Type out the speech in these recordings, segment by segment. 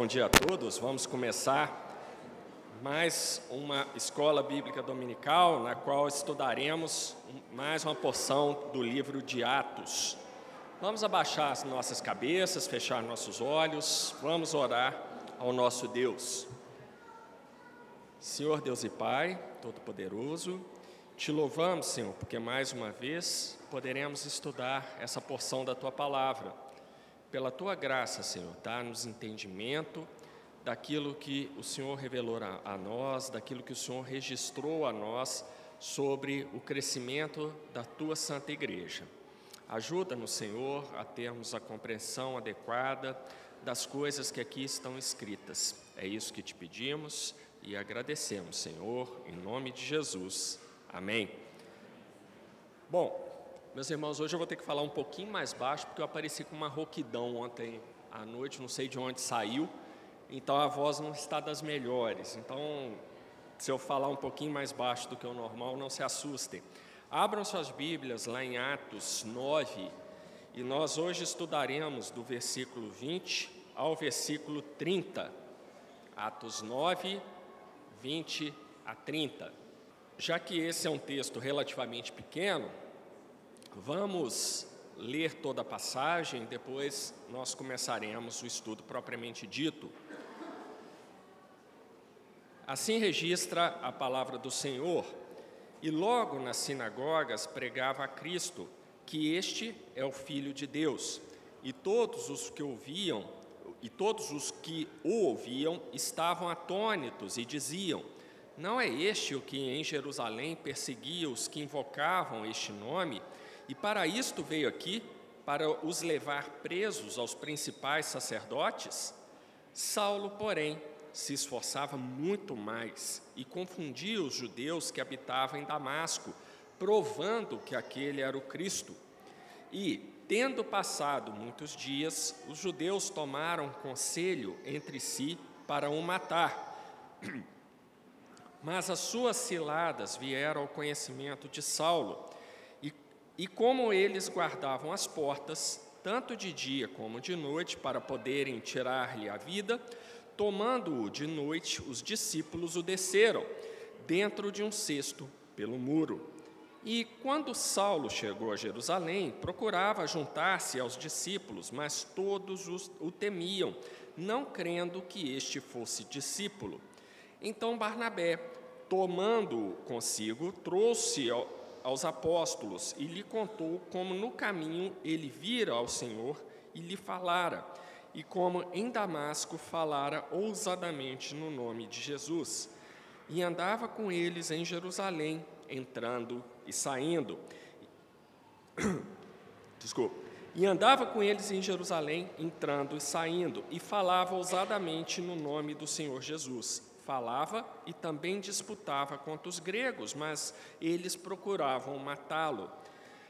Bom dia a todos. Vamos começar mais uma escola bíblica dominical, na qual estudaremos mais uma porção do livro de Atos. Vamos abaixar as nossas cabeças, fechar nossos olhos, vamos orar ao nosso Deus. Senhor Deus e Pai, Todo-Poderoso, te louvamos, Senhor, porque mais uma vez poderemos estudar essa porção da tua palavra pela tua graça, Senhor, dá-nos entendimento daquilo que o Senhor revelou a, a, nós, daquilo que o Senhor registrou a nós sobre o crescimento da tua santa igreja. Ajuda-nos, Senhor, a termos a compreensão adequada das coisas que aqui estão escritas. É isso que te pedimos e agradecemos, Senhor, em nome de Jesus. Amém. Bom, meus irmãos, hoje eu vou ter que falar um pouquinho mais baixo, porque eu apareci com uma rouquidão ontem à noite, não sei de onde saiu, então a voz não está das melhores. Então, se eu falar um pouquinho mais baixo do que o normal, não se assustem. Abram suas Bíblias lá em Atos 9, e nós hoje estudaremos do versículo 20 ao versículo 30. Atos 9, 20 a 30. Já que esse é um texto relativamente pequeno, Vamos ler toda a passagem, depois nós começaremos o estudo propriamente dito. Assim registra a palavra do Senhor, e logo nas sinagogas pregava a Cristo, que este é o Filho de Deus, e todos os que ouviam, e todos os que o ouviam estavam atônitos e diziam: Não é este o que em Jerusalém perseguia os que invocavam este nome? E para isto veio aqui, para os levar presos aos principais sacerdotes? Saulo, porém, se esforçava muito mais e confundia os judeus que habitavam em Damasco, provando que aquele era o Cristo. E, tendo passado muitos dias, os judeus tomaram conselho entre si para o matar. Mas as suas ciladas vieram ao conhecimento de Saulo, e como eles guardavam as portas, tanto de dia como de noite, para poderem tirar-lhe a vida, tomando-o de noite, os discípulos o desceram, dentro de um cesto, pelo muro. E quando Saulo chegou a Jerusalém, procurava juntar-se aos discípulos, mas todos os, o temiam, não crendo que este fosse discípulo. Então Barnabé, tomando-o consigo, trouxe aos apóstolos e lhe contou como no caminho ele vira ao Senhor e lhe falara, e como em Damasco falara ousadamente no nome de Jesus. E andava com eles em Jerusalém, entrando e saindo. Desculpa. E andava com eles em Jerusalém, entrando e saindo, e falava ousadamente no nome do Senhor Jesus falava e também disputava contra os gregos, mas eles procuravam matá-lo.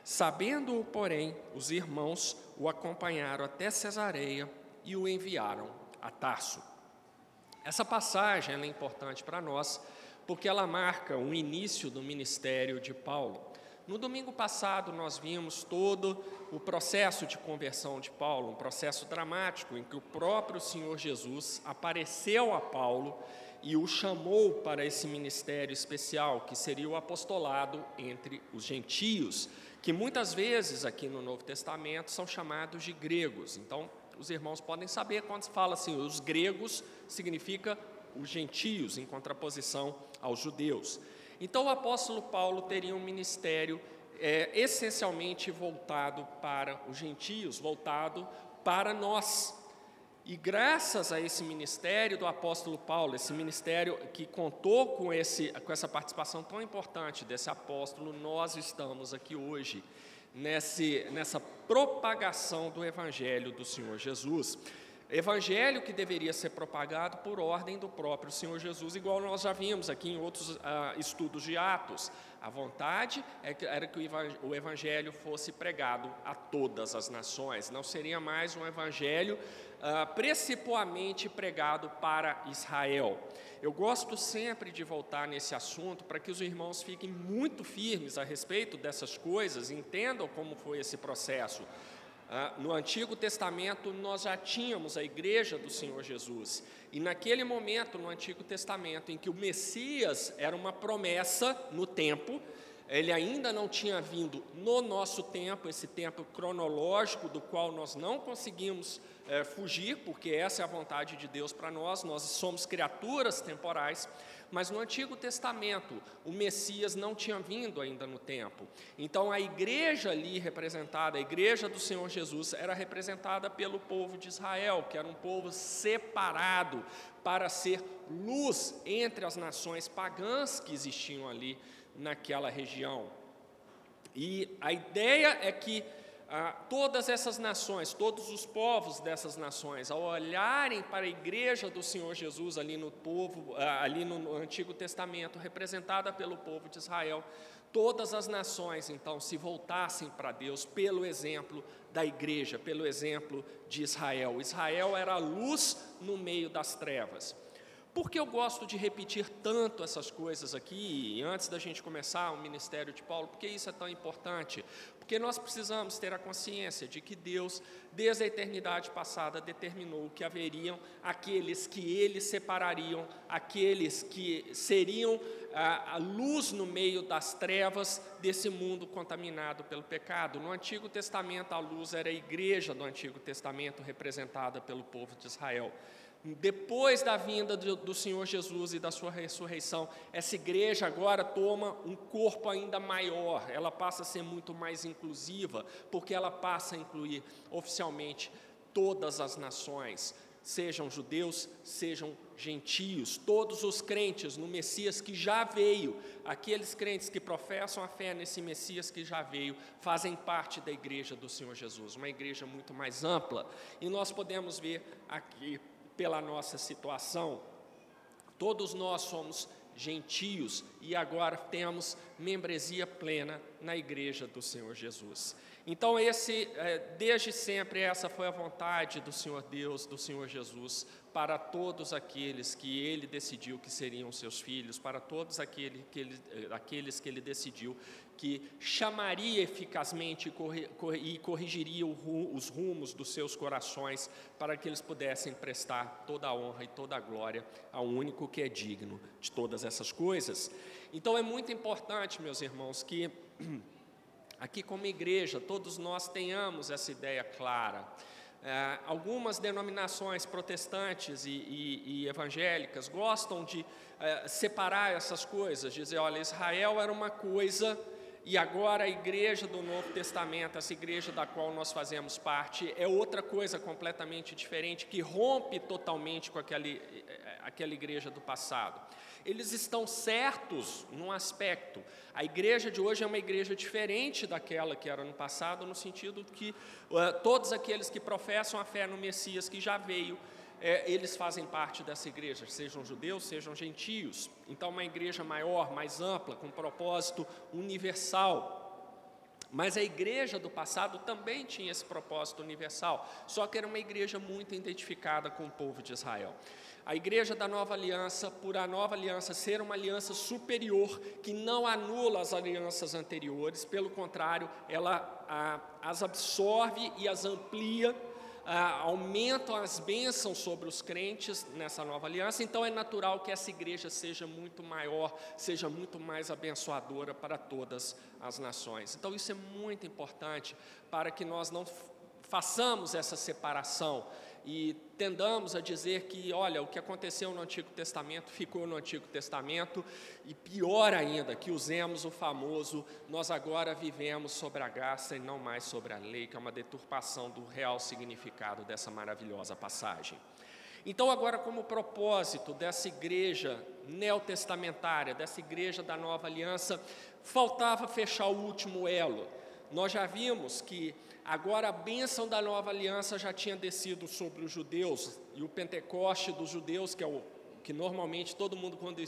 Sabendo-o, porém, os irmãos o acompanharam até Cesareia e o enviaram a Tarso. Essa passagem é importante para nós porque ela marca o início do ministério de Paulo. No domingo passado, nós vimos todo o processo de conversão de Paulo, um processo dramático em que o próprio Senhor Jesus apareceu a Paulo e o chamou para esse ministério especial, que seria o apostolado entre os gentios, que muitas vezes aqui no Novo Testamento são chamados de gregos. Então, os irmãos podem saber quando se fala assim, os gregos significa os gentios, em contraposição aos judeus. Então, o apóstolo Paulo teria um ministério é, essencialmente voltado para os gentios, voltado para nós, e graças a esse ministério do apóstolo Paulo, esse ministério que contou com, esse, com essa participação tão importante desse apóstolo, nós estamos aqui hoje, nesse, nessa propagação do Evangelho do Senhor Jesus. Evangelho que deveria ser propagado por ordem do próprio Senhor Jesus, igual nós já vimos aqui em outros ah, estudos de Atos. A vontade é era que o Evangelho fosse pregado a todas as nações, não seria mais um Evangelho uh, principalmente pregado para Israel. Eu gosto sempre de voltar nesse assunto para que os irmãos fiquem muito firmes a respeito dessas coisas, entendam como foi esse processo. Ah, no Antigo Testamento, nós já tínhamos a igreja do Senhor Jesus. E naquele momento, no Antigo Testamento, em que o Messias era uma promessa no tempo, ele ainda não tinha vindo no nosso tempo, esse tempo cronológico do qual nós não conseguimos é, fugir, porque essa é a vontade de Deus para nós, nós somos criaturas temporais, mas no Antigo Testamento o Messias não tinha vindo ainda no tempo. Então a igreja ali representada, a igreja do Senhor Jesus, era representada pelo povo de Israel, que era um povo separado para ser luz entre as nações pagãs que existiam ali naquela região. E a ideia é que ah, todas essas nações, todos os povos dessas nações, ao olharem para a igreja do Senhor Jesus ali no povo, ali no Antigo Testamento, representada pelo povo de Israel, todas as nações então se voltassem para Deus pelo exemplo da igreja, pelo exemplo de Israel. Israel era a luz no meio das trevas. Por que eu gosto de repetir tanto essas coisas aqui, antes da gente começar o ministério de Paulo? Porque isso é tão importante? Porque nós precisamos ter a consciência de que Deus, desde a eternidade passada, determinou que haveriam aqueles que ele separariam, aqueles que seriam a, a luz no meio das trevas desse mundo contaminado pelo pecado. No Antigo Testamento, a luz era a igreja do Antigo Testamento, representada pelo povo de Israel depois da vinda do, Senhor Jesus e da sua ressurreição, essa igreja agora toma um corpo ainda maior, ela passa a ser muito mais inclusiva, porque ela passa a incluir oficialmente todas as nações, sejam judeus, sejam gentios, todos os crentes no Messias que já veio, aqueles crentes que professam a fé nesse Messias que já veio, fazem parte da igreja do Senhor Jesus, uma igreja muito mais ampla, e nós podemos ver aqui pela nossa situação. Todos nós somos gentios e agora temos membresia plena na igreja do Senhor Jesus. Então, esse, é, desde sempre, essa foi a vontade do Senhor Deus, do Senhor Jesus, para todos aqueles que Ele decidiu que seriam seus filhos, para todos aquele que ele, eh, aqueles que Ele decidiu que chamaria eficazmente e corrigiria os rumos dos seus corações para que eles pudessem prestar toda a honra e toda a glória ao único que é digno de todas essas coisas. Então é muito importante, meus irmãos, que aqui como igreja todos nós tenhamos essa ideia clara. É, algumas denominações protestantes e, e, e evangélicas gostam de é, separar essas coisas, dizer, olha, Israel era uma coisa e agora a igreja do Novo Testamento, essa igreja da qual nós fazemos parte, é outra coisa completamente diferente, que rompe totalmente com aquele, aquela igreja do passado. Eles estão certos num aspecto. A igreja de hoje é uma igreja diferente daquela que era no passado, no sentido que uh, todos aqueles que professam a fé no Messias que já veio, é, eles fazem parte dessa igreja, sejam judeus, sejam gentios. Então, uma igreja maior, mais ampla, com propósito universal. Mas a igreja do passado também tinha esse propósito universal, só que era uma igreja muito identificada com o povo de Israel. A igreja da nova aliança, por a nova aliança ser uma aliança superior, que não anula as alianças anteriores, pelo contrário, ela a, as absorve e as amplia ah, aumentam as bênçãos sobre os crentes nessa nova aliança, então é natural que essa igreja seja muito maior, seja muito mais abençoadora para todas as nações. Então isso é muito importante para que nós não façamos essa separação e tendamos a dizer que, olha, o que aconteceu no Antigo Testamento ficou no Antigo Testamento, e pior ainda, que usemos o famoso nós agora vivemos sobre a graça e não mais sobre a lei, que é uma deturpação do real significado dessa maravilhosa passagem. Então, agora, como propósito dessa igreja neotestamentária, dessa igreja da nova aliança, faltava fechar o último elo. Nós já vimos que Agora a bênção da nova aliança já tinha descido sobre os judeus, e o Pentecoste dos judeus, que é o que normalmente todo mundo, quando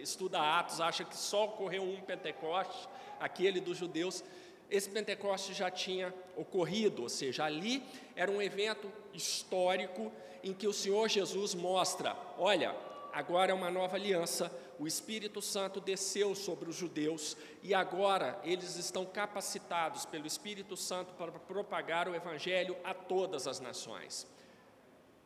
estuda Atos, acha que só ocorreu um Pentecoste, aquele dos judeus. Esse Pentecoste já tinha ocorrido, ou seja, ali era um evento histórico em que o Senhor Jesus mostra: olha, agora é uma nova aliança, o Espírito Santo desceu sobre os judeus e agora eles estão capacitados pelo Espírito Santo para propagar o Evangelho a todas as nações.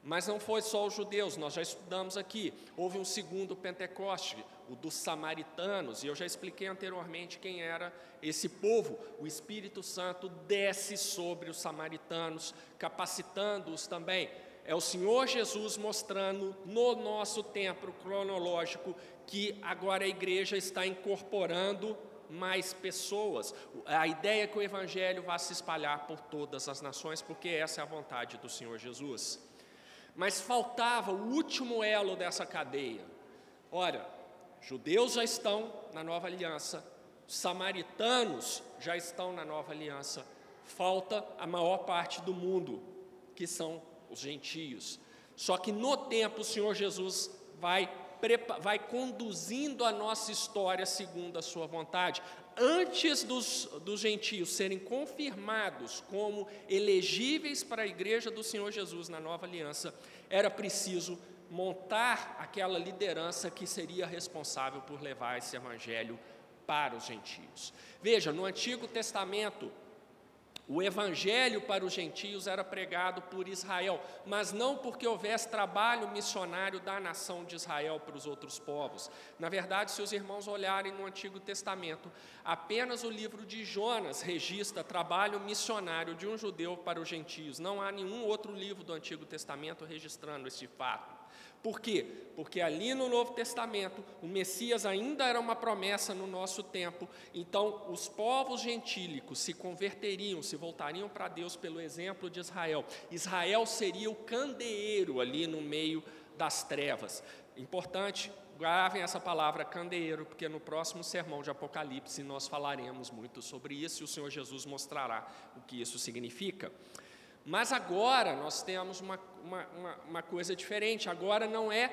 Mas não foi só os judeus, nós já estudamos aqui. Houve um segundo Pentecoste, o dos samaritanos, e eu já expliquei anteriormente quem era esse povo. O Espírito Santo desce sobre os samaritanos, capacitando-os também. É o Senhor Jesus mostrando no nosso tempo cronológico que agora a igreja está incorporando mais pessoas. A ideia é que o Evangelho vá se espalhar por todas as nações, porque essa é a vontade do Senhor Jesus. Mas faltava o último elo dessa cadeia. Ora, judeus já estão na nova aliança, samaritanos já estão na nova aliança, falta a maior parte do mundo, que são os gentios. Só que no tempo o Senhor Jesus vai, vai conduzindo a nossa história segundo a sua vontade antes dos, dos gentios serem confirmados como elegíveis para a igreja do Senhor Jesus na nova aliança, era preciso montar aquela liderança que seria responsável por levar esse evangelho para os gentios. Veja, no Antigo Testamento, o evangelho para os gentios era pregado por Israel, mas não porque houvesse trabalho missionário da nação de Israel para os outros povos. Na verdade, se os irmãos olharem no Antigo Testamento, apenas o livro de Jonas registra trabalho missionário de um judeu para os gentios. Não há nenhum outro livro do Antigo Testamento registrando esse fato. Por quê? Porque ali no Novo Testamento, o Messias ainda era uma promessa no nosso tempo, então os povos gentílicos se converteriam, se voltariam para Deus pelo exemplo de Israel. Israel seria o candeeiro ali no meio das trevas. Importante, gravem essa palavra candeeiro, porque no próximo sermão de Apocalipse nós falaremos muito sobre isso e o Senhor Jesus mostrará o que isso significa. Mas agora nós temos uma, uma, uma, uma coisa diferente, agora não é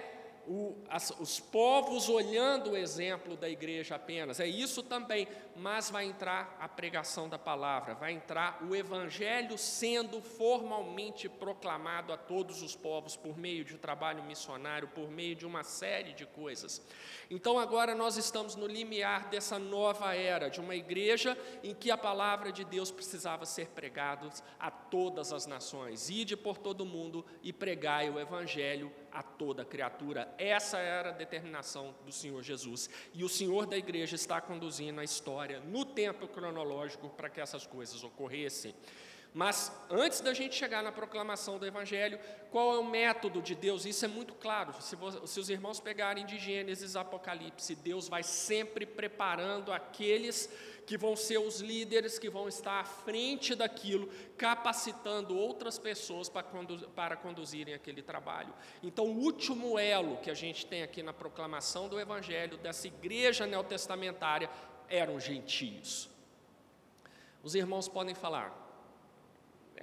o, as, os povos olhando o exemplo da igreja apenas, é isso também, mas vai entrar a pregação da palavra, vai entrar o evangelho sendo formalmente proclamado a todos os povos por meio de trabalho missionário, por meio de uma série de coisas. Então agora nós estamos no limiar dessa nova era, de uma igreja em que a palavra de Deus precisava ser pregada a todas as nações. Ide por todo mundo e pregai o evangelho a toda criatura. Essa era a determinação do Senhor Jesus. E o Senhor da igreja está conduzindo a história no tempo cronológico para que essas coisas ocorressem. Mas antes da gente chegar na proclamação do Evangelho, qual é o método de Deus? Isso é muito claro. Se, se, os irmãos pegarem de Gênesis Apocalipse, Deus vai sempre preparando aqueles que vão ser os líderes, que vão estar à frente daquilo, capacitando outras pessoas para, para conduzirem aquele trabalho. Então, o último elo que a gente tem aqui na proclamação do Evangelho, dessa igreja neotestamentária, eram gentios. Os irmãos podem falar,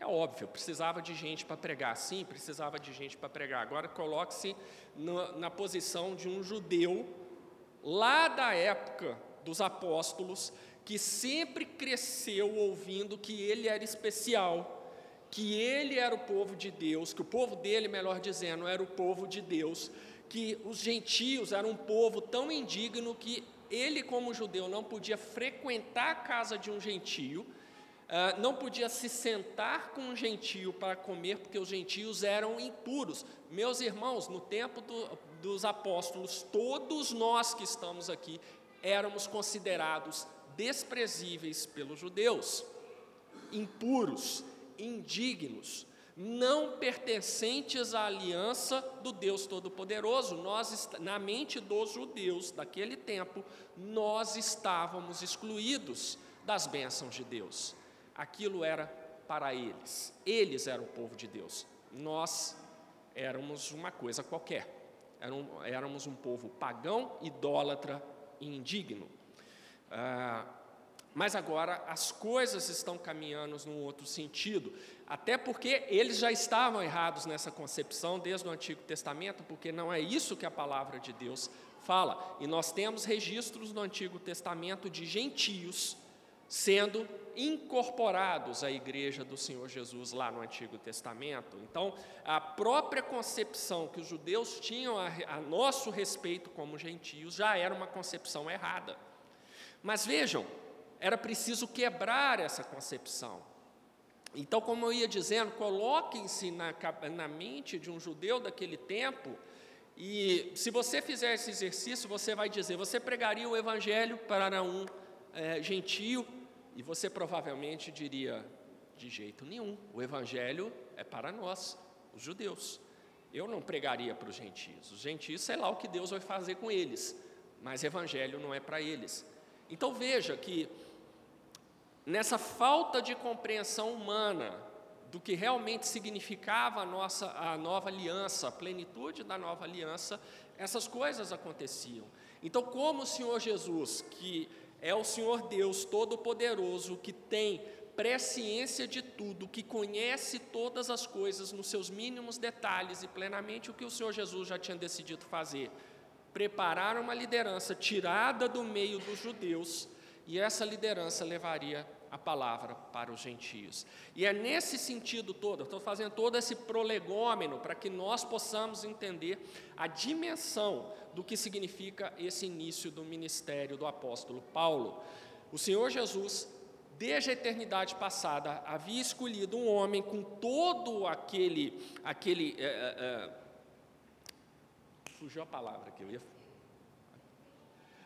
é óbvio, precisava de gente para pregar. Sim, precisava de gente para pregar. Agora coloque-se na, na, posição de um judeu lá da época dos apóstolos, que sempre cresceu ouvindo que ele era especial, que ele era o povo de Deus, que o povo dele, melhor dizendo, era o povo de Deus, que os gentios eram um povo tão indigno que ele, como judeu, não podia frequentar a casa de um gentio Uh, não podia se sentar com um gentio para comer, porque os gentios eram impuros. Meus irmãos, no tempo do, dos apóstolos, todos nós que estamos aqui éramos considerados desprezíveis pelos judeus, impuros, indignos, não pertencentes à aliança do Deus Todo-Poderoso. Nós, na mente dos judeus daquele tempo, nós estávamos excluídos das bênçãos de Deus aquilo era para eles. Eles eram o povo de Deus. Nós éramos uma coisa qualquer. éramos um povo pagão, idólatra e indigno. Ah, mas agora as coisas estão caminhando num outro sentido, até porque eles já estavam errados nessa concepção desde o Antigo Testamento, porque não é isso que a palavra de Deus fala. E nós temos registros no Antigo Testamento de gentios sendo incorporados à igreja do Senhor Jesus lá no Antigo Testamento. Então, a própria concepção que os judeus tinham a, a nosso respeito como gentios já era uma concepção errada. Mas vejam, era preciso quebrar essa concepção. Então, como eu ia dizendo, coloquem-se na, na mente de um judeu daquele tempo e se você fizer esse exercício, você vai dizer: você pregaria o evangelho para um é, gentio? E você provavelmente diria: de jeito nenhum, o evangelho é para nós, os judeus. Eu não pregaria para os gentios. Os gentios, sei lá o que Deus vai fazer com eles, mas evangelho não é para eles. Então veja que nessa falta de compreensão humana do que realmente significava a nossa a nova aliança, a plenitude da nova aliança, essas coisas aconteciam. Então, como o Senhor Jesus, que é o Senhor Deus Todo-Poderoso, que tem presciência de tudo, que conhece todas as coisas nos seus mínimos detalhes e plenamente o que o Senhor Jesus já tinha decidido fazer, preparar uma liderança tirada do meio dos judeus, e essa liderança levaria a palavra para os gentios. E é nesse sentido todo, estou fazendo todo esse prolegômeno para que nós possamos entender a dimensão do que significa esse início do ministério do apóstolo Paulo. O Senhor Jesus, desde a eternidade passada, havia escolhido um homem com todo aquele, aquele é, é, fugiu a palavra que eu ia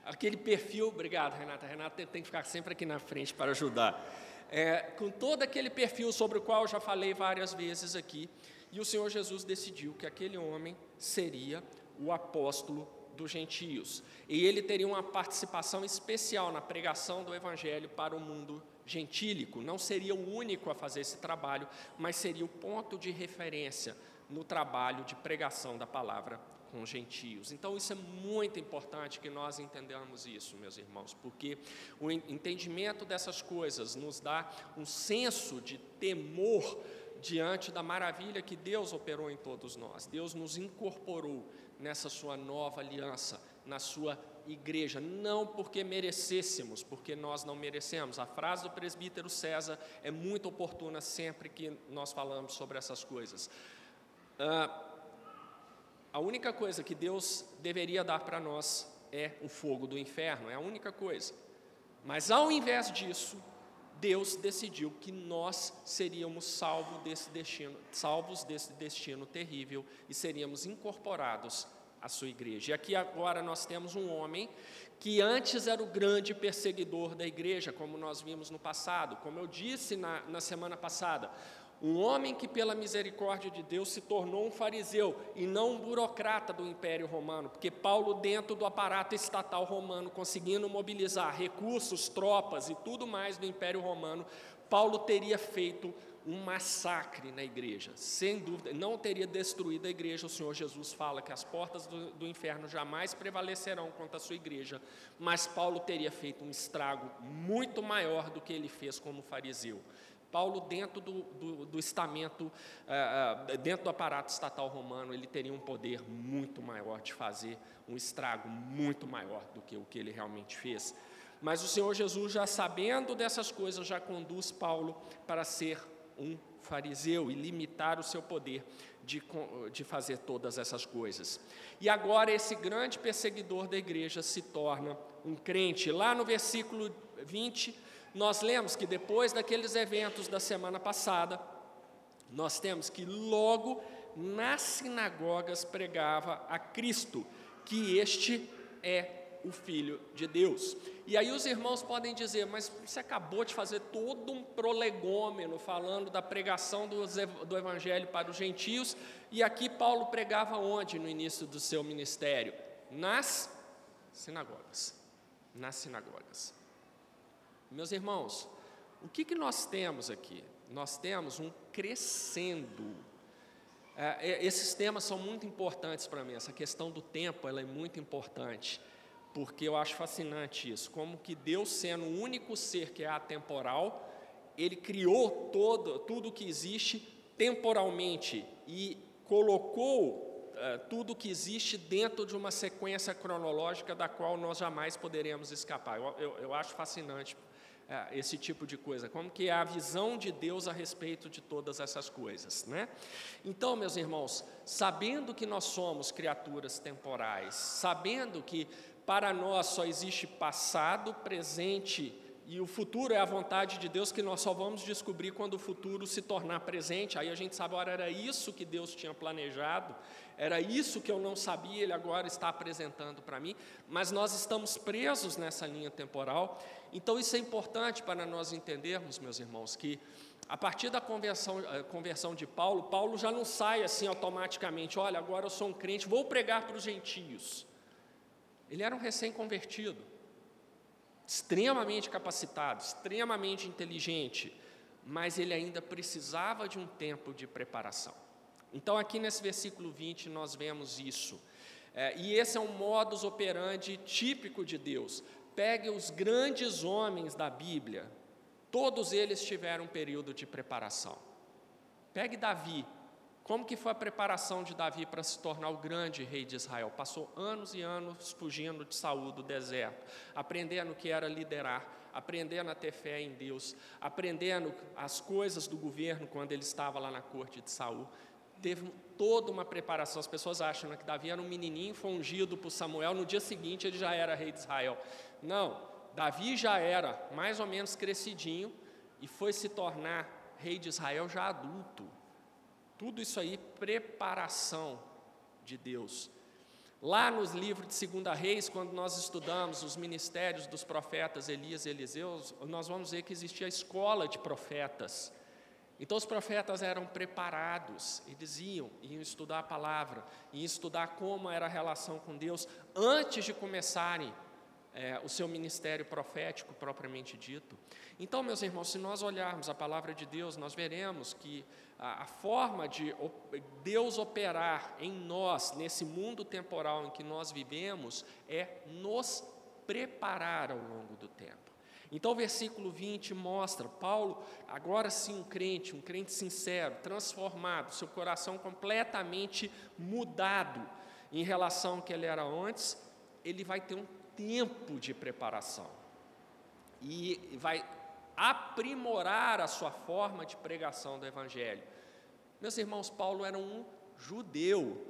aquele perfil, obrigado Renata, Renata tem que ficar sempre aqui na frente para ajudar, é, com todo aquele perfil sobre o qual eu já falei várias vezes aqui, e o Senhor Jesus decidiu que aquele homem seria o apóstolo dos gentios, e ele teria uma participação especial na pregação do evangelho para o mundo gentílico, não seria o único a fazer esse trabalho, mas seria o ponto de referência no trabalho de pregação da palavra com os gentios. Então, isso é muito importante que nós entendamos isso, meus irmãos, porque o entendimento dessas coisas nos dá um senso de temor diante da maravilha que Deus operou em todos nós. Deus nos incorporou nessa sua nova aliança, na sua igreja, não porque merecêssemos, porque nós não merecemos. A frase do presbítero César é muito oportuna sempre que nós falamos sobre essas coisas. Ah, a única coisa que Deus deveria dar para nós é o fogo do inferno, é a única coisa. Mas ao invés disso, Deus decidiu que nós seríamos salvos desse destino, salvos desse destino terrível e seríamos incorporados à sua igreja. E aqui agora nós temos um homem que antes era o grande perseguidor da igreja, como nós vimos no passado. Como eu disse na, na semana passada, um homem que, pela misericórdia de Deus, se tornou um fariseu e não um burocrata do Império Romano, porque Paulo, dentro do aparato estatal romano, conseguindo mobilizar recursos, tropas e tudo mais do Império Romano, Paulo teria feito um massacre na igreja, sem dúvida, não teria destruído a igreja. O Senhor Jesus fala que as portas do, do, inferno jamais prevalecerão contra a sua igreja, mas Paulo teria feito um estrago muito maior do que ele fez como fariseu. Paulo, dentro do, do, do estamento, uh, uh, dentro do aparato estatal romano, ele teria um poder muito maior de fazer um estrago muito maior do que o que ele realmente fez. Mas o Senhor Jesus, já sabendo dessas coisas, já conduz Paulo para ser um fariseu e limitar o seu poder de, de fazer todas essas coisas. E agora esse grande perseguidor da igreja se torna um crente. Lá no versículo 20, nós lemos que depois daqueles eventos da semana passada, nós temos que logo nas sinagogas pregava a Cristo, que este é o Filho de Deus. E aí os irmãos podem dizer, mas você acabou de fazer todo um prolegômeno falando da pregação do, Evangelho para os gentios, e aqui Paulo pregava onde no início do seu ministério? Nas sinagogas. Nas sinagogas. Meus irmãos, o que, que nós temos aqui? Nós temos um crescendo. É, é, esses temas são muito importantes para mim. Essa questão do tempo ela é muito importante, porque eu acho fascinante isso. Como que Deus, sendo o único ser que é atemporal, Ele criou todo, tudo que existe temporalmente e colocou uh, tudo que existe dentro de uma sequência cronológica da qual nós jamais poderemos escapar. Eu, eu, eu acho fascinante é, esse tipo de coisa, como que é a visão de Deus a respeito de todas essas coisas, né? Então, meus irmãos, sabendo que nós somos criaturas temporais, sabendo que para nós só existe passado, presente e o futuro é a vontade de Deus que nós só vamos descobrir quando o futuro se tornar presente. Aí a gente sabe, ora, era isso que Deus tinha planejado, era isso que eu não sabia, Ele agora está apresentando para mim, mas nós estamos presos nessa linha temporal. Então isso é importante para nós entendermos, meus irmãos, que a partir da conversão, eh, conversão de Paulo, Paulo já não sai assim automaticamente, olha, agora eu sou um crente, vou pregar para os gentios. Ele era um recém-convertido extremamente capacitado, extremamente inteligente, mas ele ainda precisava de um tempo de preparação. Então, aqui nesse versículo 20, nós vemos isso. É, e esse é um modus operandi típico de Deus. Pegue os grandes homens da Bíblia, todos eles tiveram um período de preparação. Pegue Davi, como que foi a preparação de Davi para se tornar o grande rei de Israel? Passou anos e anos fugindo de Saul do deserto, aprendendo o que era liderar, aprendendo a ter fé em Deus, aprendendo as coisas do governo quando ele estava lá na corte de Saul. Teve toda uma preparação. As pessoas acham né, que Davi era um menininho fungido por Samuel, no dia seguinte ele já era rei de Israel. Não, Davi já era mais ou menos crescidinho e foi se tornar rei de Israel já adulto. Tudo isso aí, preparação de Deus. Lá nos livros de Segunda Reis, quando nós estudamos os ministérios dos profetas Elias e Eliseus, nós vamos ver que existia a escola de profetas. Então os profetas eram preparados, eles iam, iam estudar a palavra, iam estudar como era a relação com Deus antes de começarem é, o seu ministério profético propriamente dito. Então, meus irmãos, se nós olharmos a palavra de Deus, nós veremos que a, a forma de Deus operar em nós, nesse mundo temporal em que nós vivemos, é nos preparar ao longo do tempo. Então, o versículo 20 mostra Paulo, agora sim um crente, um crente sincero, transformado, seu coração completamente mudado em relação ao que ele era antes, ele vai ter um tempo de preparação e vai aprimorar a sua forma de pregação do Evangelho. Meus irmãos, Paulo era um judeu.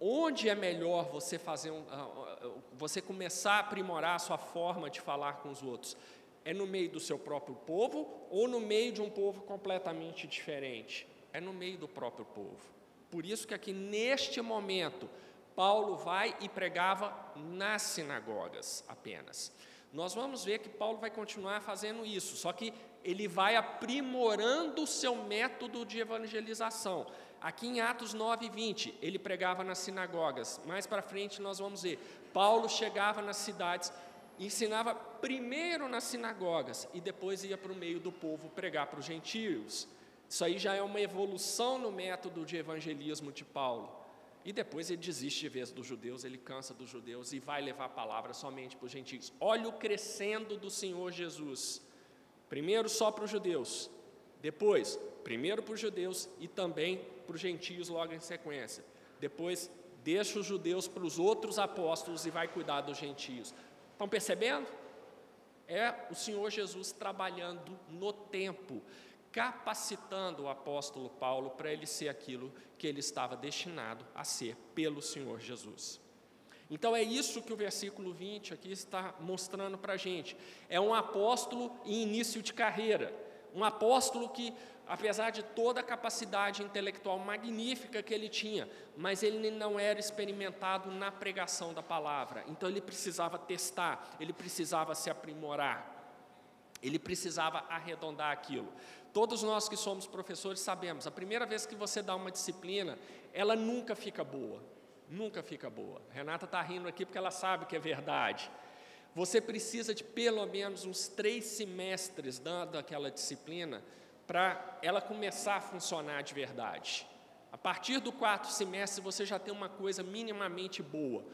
Onde é melhor você fazer um, ah, ah, você começar a aprimorar a sua forma de falar com os outros? É no meio do seu próprio povo ou no meio de um povo completamente diferente? É no meio do próprio povo. Por isso que aqui neste momento Paulo vai e pregava nas sinagogas apenas. Nós vamos ver que Paulo vai continuar fazendo isso, só que ele vai aprimorando o seu método de evangelização. Aqui em Atos 9, 20, ele pregava nas sinagogas. Mais para frente nós vamos ver. Paulo chegava nas cidades, ensinava primeiro nas sinagogas e depois ia para o meio do povo pregar para os gentios. Isso aí já é uma evolução no método de evangelismo de Paulo. E depois ele desiste de vez dos judeus, ele cansa dos judeus e vai levar a palavra somente para os gentios. Olha o crescendo do Senhor Jesus. Primeiro só para os judeus, depois, primeiro para os judeus e também para os gentios logo em sequência. Depois, deixa os judeus para os outros apóstolos e vai cuidar dos gentios. Estão percebendo? É o Senhor Jesus trabalhando no tempo capacitando o apóstolo Paulo para ele ser aquilo que ele estava destinado a ser pelo Senhor Jesus. Então é isso que o versículo 20 aqui está mostrando para a gente. É um apóstolo em início de carreira, um apóstolo que, apesar de toda a capacidade intelectual magnífica que ele tinha, mas ele não era experimentado na pregação da palavra. Então ele precisava testar, ele precisava se aprimorar, ele precisava arredondar aquilo. Todos nós que somos professores sabemos, a primeira vez que você dá uma disciplina, ela nunca fica boa. Nunca fica boa. Renata está rindo aqui porque ela sabe que é verdade. Você precisa de pelo menos uns três semestres dando aquela disciplina para ela começar a funcionar de verdade. A partir do quarto semestre você já tem uma coisa minimamente boa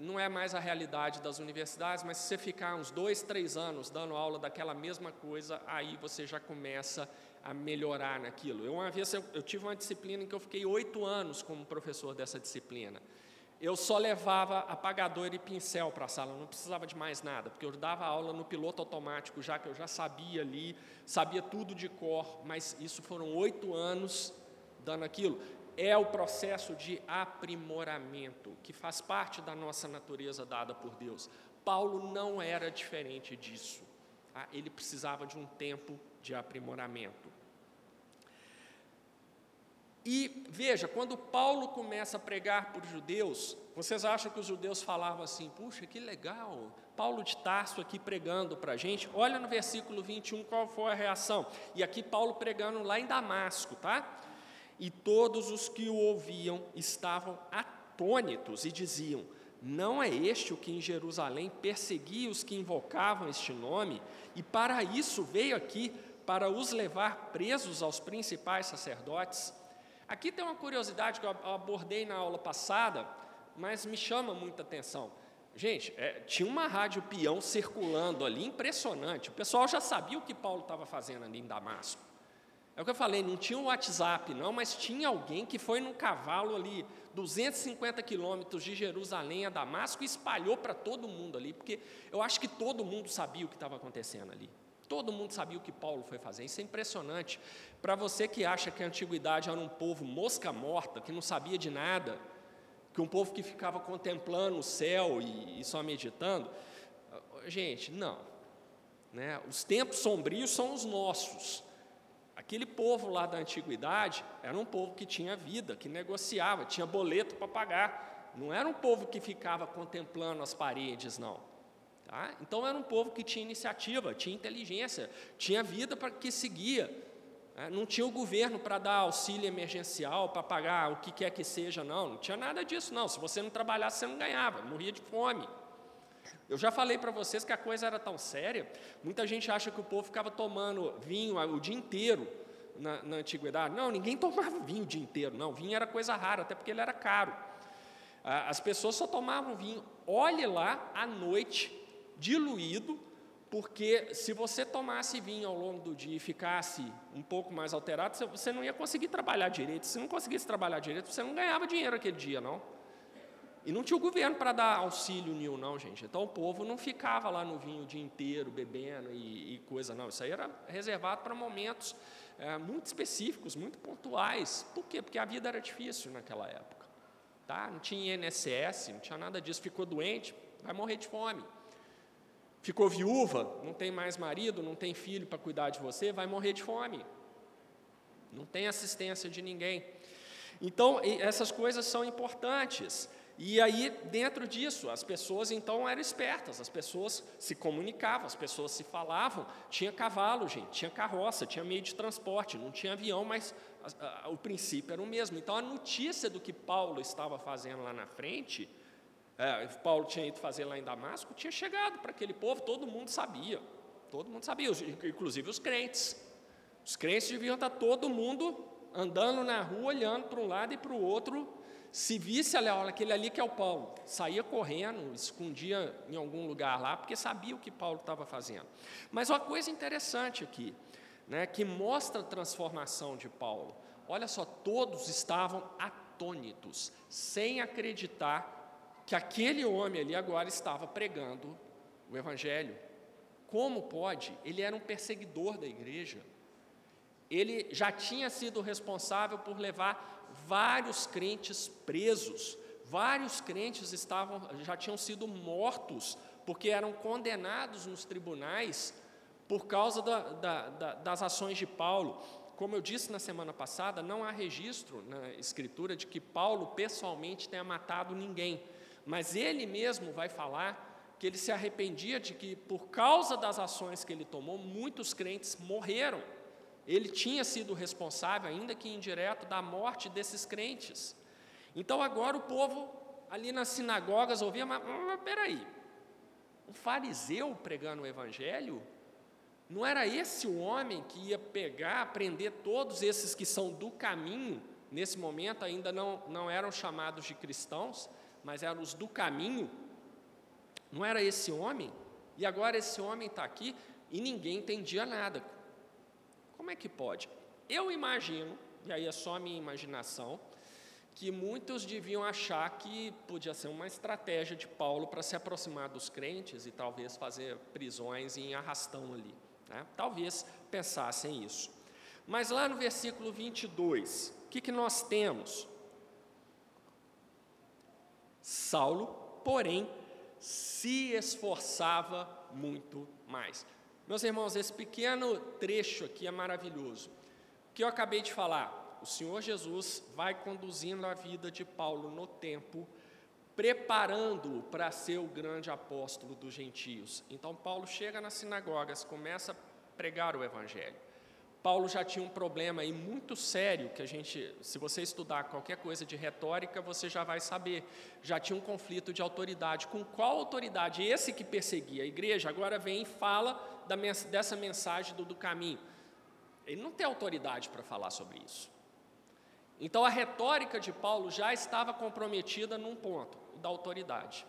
não é mais a realidade das universidades, mas se você ficar uns dois, três anos dando aula daquela mesma coisa, aí você já começa a melhorar naquilo. Eu, uma vez eu, eu tive uma disciplina em que eu fiquei oito anos como professor dessa disciplina. eu só levava apagador e pincel para a sala, não precisava de mais nada, porque eu dava aula no piloto automático, já que eu já sabia ali, sabia tudo de cor, mas isso foram oito anos dando aquilo. É o processo de aprimoramento, que faz parte da nossa natureza dada por Deus. Paulo não era diferente disso, tá? ele precisava de um tempo de aprimoramento. E veja, quando Paulo começa a pregar os judeus, vocês acham que os judeus falavam assim, puxa, que legal, Paulo de Tarso aqui pregando para a gente? Olha no versículo 21 qual foi a reação. E aqui Paulo pregando lá em Damasco, tá? E todos os que o ouviam estavam atônitos e diziam: Não é este o que em Jerusalém perseguia os que invocavam este nome? E para isso veio aqui, para os levar presos aos principais sacerdotes? Aqui tem uma curiosidade que eu abordei na aula passada, mas me chama muita atenção. Gente, é, tinha uma rádio peão circulando ali, impressionante. O pessoal já sabia o que Paulo estava fazendo ali em Damasco. É o que eu falei, não tinha um WhatsApp, não, mas tinha alguém que foi num cavalo ali, 250 quilômetros de Jerusalém a Damasco, e espalhou para todo mundo ali, porque eu acho que todo mundo sabia o que estava acontecendo ali. Todo mundo sabia o que Paulo foi fazer. Isso é impressionante. Para você que acha que a antiguidade era um povo mosca morta, que não sabia de nada, que um povo que ficava contemplando o céu e, e só meditando, gente, não. Né? Os tempos sombrios são os nossos. Aquele povo lá da antiguidade era um povo que tinha vida, que negociava, tinha boleto para pagar. Não era um povo que ficava contemplando as paredes, não. Tá? Então era um povo que tinha iniciativa, tinha inteligência, tinha vida para que seguia. Né? Não tinha o governo para dar auxílio emergencial, para pagar o que quer que seja, não. Não tinha nada disso, não. Se você não trabalhasse, você não ganhava, morria de fome. Eu já falei para vocês que a coisa era tão séria. Muita gente acha que o povo ficava tomando vinho o dia inteiro na, na antiguidade. Não, ninguém tomava vinho o dia inteiro. Não, vinho era coisa rara, até porque ele era caro. As pessoas só tomavam vinho. Olhe lá à noite diluído, porque se você tomasse vinho ao longo do dia e ficasse um pouco mais alterado, você não ia conseguir trabalhar direito. Se não conseguisse trabalhar direito, você não ganhava dinheiro aquele dia, não. E não tinha o governo para dar auxílio nenhum, não, gente. Então o povo não ficava lá no vinho o dia inteiro, bebendo e, e coisa, não. Isso aí era reservado para momentos é, muito específicos, muito pontuais. Por quê? Porque a vida era difícil naquela época. Tá? Não tinha INSS, não tinha nada disso. Ficou doente, vai morrer de fome. Ficou viúva, não tem mais marido, não tem filho para cuidar de você, vai morrer de fome. Não tem assistência de ninguém. Então, essas coisas são importantes. E aí, dentro disso, as pessoas então eram espertas, as pessoas se comunicavam, as pessoas se falavam. Tinha cavalo, gente, tinha carroça, tinha meio de transporte, não tinha avião, mas a, a, o princípio era o mesmo. Então, a notícia do que Paulo estava fazendo lá na frente é, Paulo tinha ido fazer lá em Damasco, tinha chegado para aquele povo, todo mundo sabia, todo mundo sabia, inclusive os crentes. Os crentes deviam estar todo mundo andando na rua, olhando para um lado e para o outro. Se visse, olha, aquele ali que é o Paulo, saía correndo, escondia em algum lugar lá, porque sabia o que Paulo estava fazendo. Mas uma coisa interessante aqui, né, que mostra a transformação de Paulo. Olha só, todos estavam atônitos, sem acreditar que aquele homem ali agora estava pregando o Evangelho. Como pode? Ele era um perseguidor da igreja. Ele já tinha sido responsável por levar vários crentes presos. Vários crentes estavam, já tinham sido mortos porque eram condenados nos tribunais por causa da, da, da, das ações de Paulo. Como eu disse na semana passada, não há registro na Escritura de que Paulo pessoalmente tenha matado ninguém mas ele mesmo vai falar que ele se arrependia de que, por causa das ações que ele tomou, muitos crentes morreram. Ele tinha sido responsável, ainda que indireto, da morte desses crentes. Então agora o povo ali nas sinagogas ouvia, mas, peraí, um fariseu pregando o evangelho? Não era esse o homem que ia pegar, prender todos esses que são do caminho, nesse momento ainda não, não eram chamados de cristãos, mas eram os do caminho, não era esse homem? E agora esse homem está aqui e ninguém entendia nada. Como é que pode? Eu imagino, e aí é só a minha imaginação, que muitos deviam achar que podia ser uma estratégia de Paulo para se aproximar dos crentes e talvez fazer prisões em arrastão ali. Né? Talvez pensassem isso. Mas lá no versículo 22, o que, que nós temos? Saulo, porém, se esforçava muito mais. Meus irmãos, esse pequeno trecho aqui é maravilhoso. O que eu acabei de falar, o Senhor Jesus vai conduzindo a vida de Paulo no tempo, preparando-o para ser o grande apóstolo dos gentios. Então, Paulo chega nas sinagogas, começa a pregar o Evangelho. Paulo já tinha um problema aí muito sério que a gente, se você estudar qualquer coisa de retórica, você já vai saber. Já tinha um conflito de autoridade. Com qual autoridade? Esse que perseguia a igreja agora vem e fala da, dessa mensagem do, do caminho. Ele não tem autoridade para falar sobre isso. Então a retórica de Paulo já estava comprometida num ponto, o da autoridade.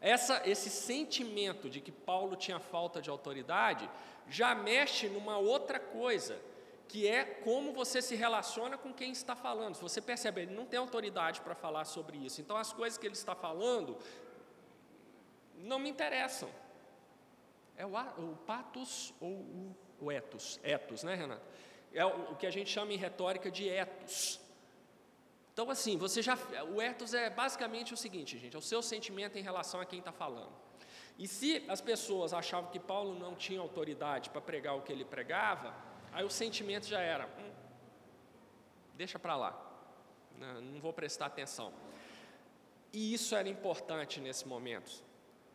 Essa, esse sentimento de que Paulo tinha falta de autoridade já mexe numa outra coisa, que é como você se relaciona com quem está falando. Se você percebe, ele não tem autoridade para falar sobre isso. Então, as coisas que ele está falando não me interessam. É o, o patos ou o, o etos? Etos, né, Renato? É o, o que a gente chama em retórica de etos. Então, assim, você já. O etos é basicamente o seguinte, gente: é o seu sentimento em relação a quem está falando. E se as pessoas achavam que Paulo não tinha autoridade para pregar o que ele pregava, aí o sentimento já era: hum, deixa para lá, não, não vou prestar atenção. E isso era importante nesse momento,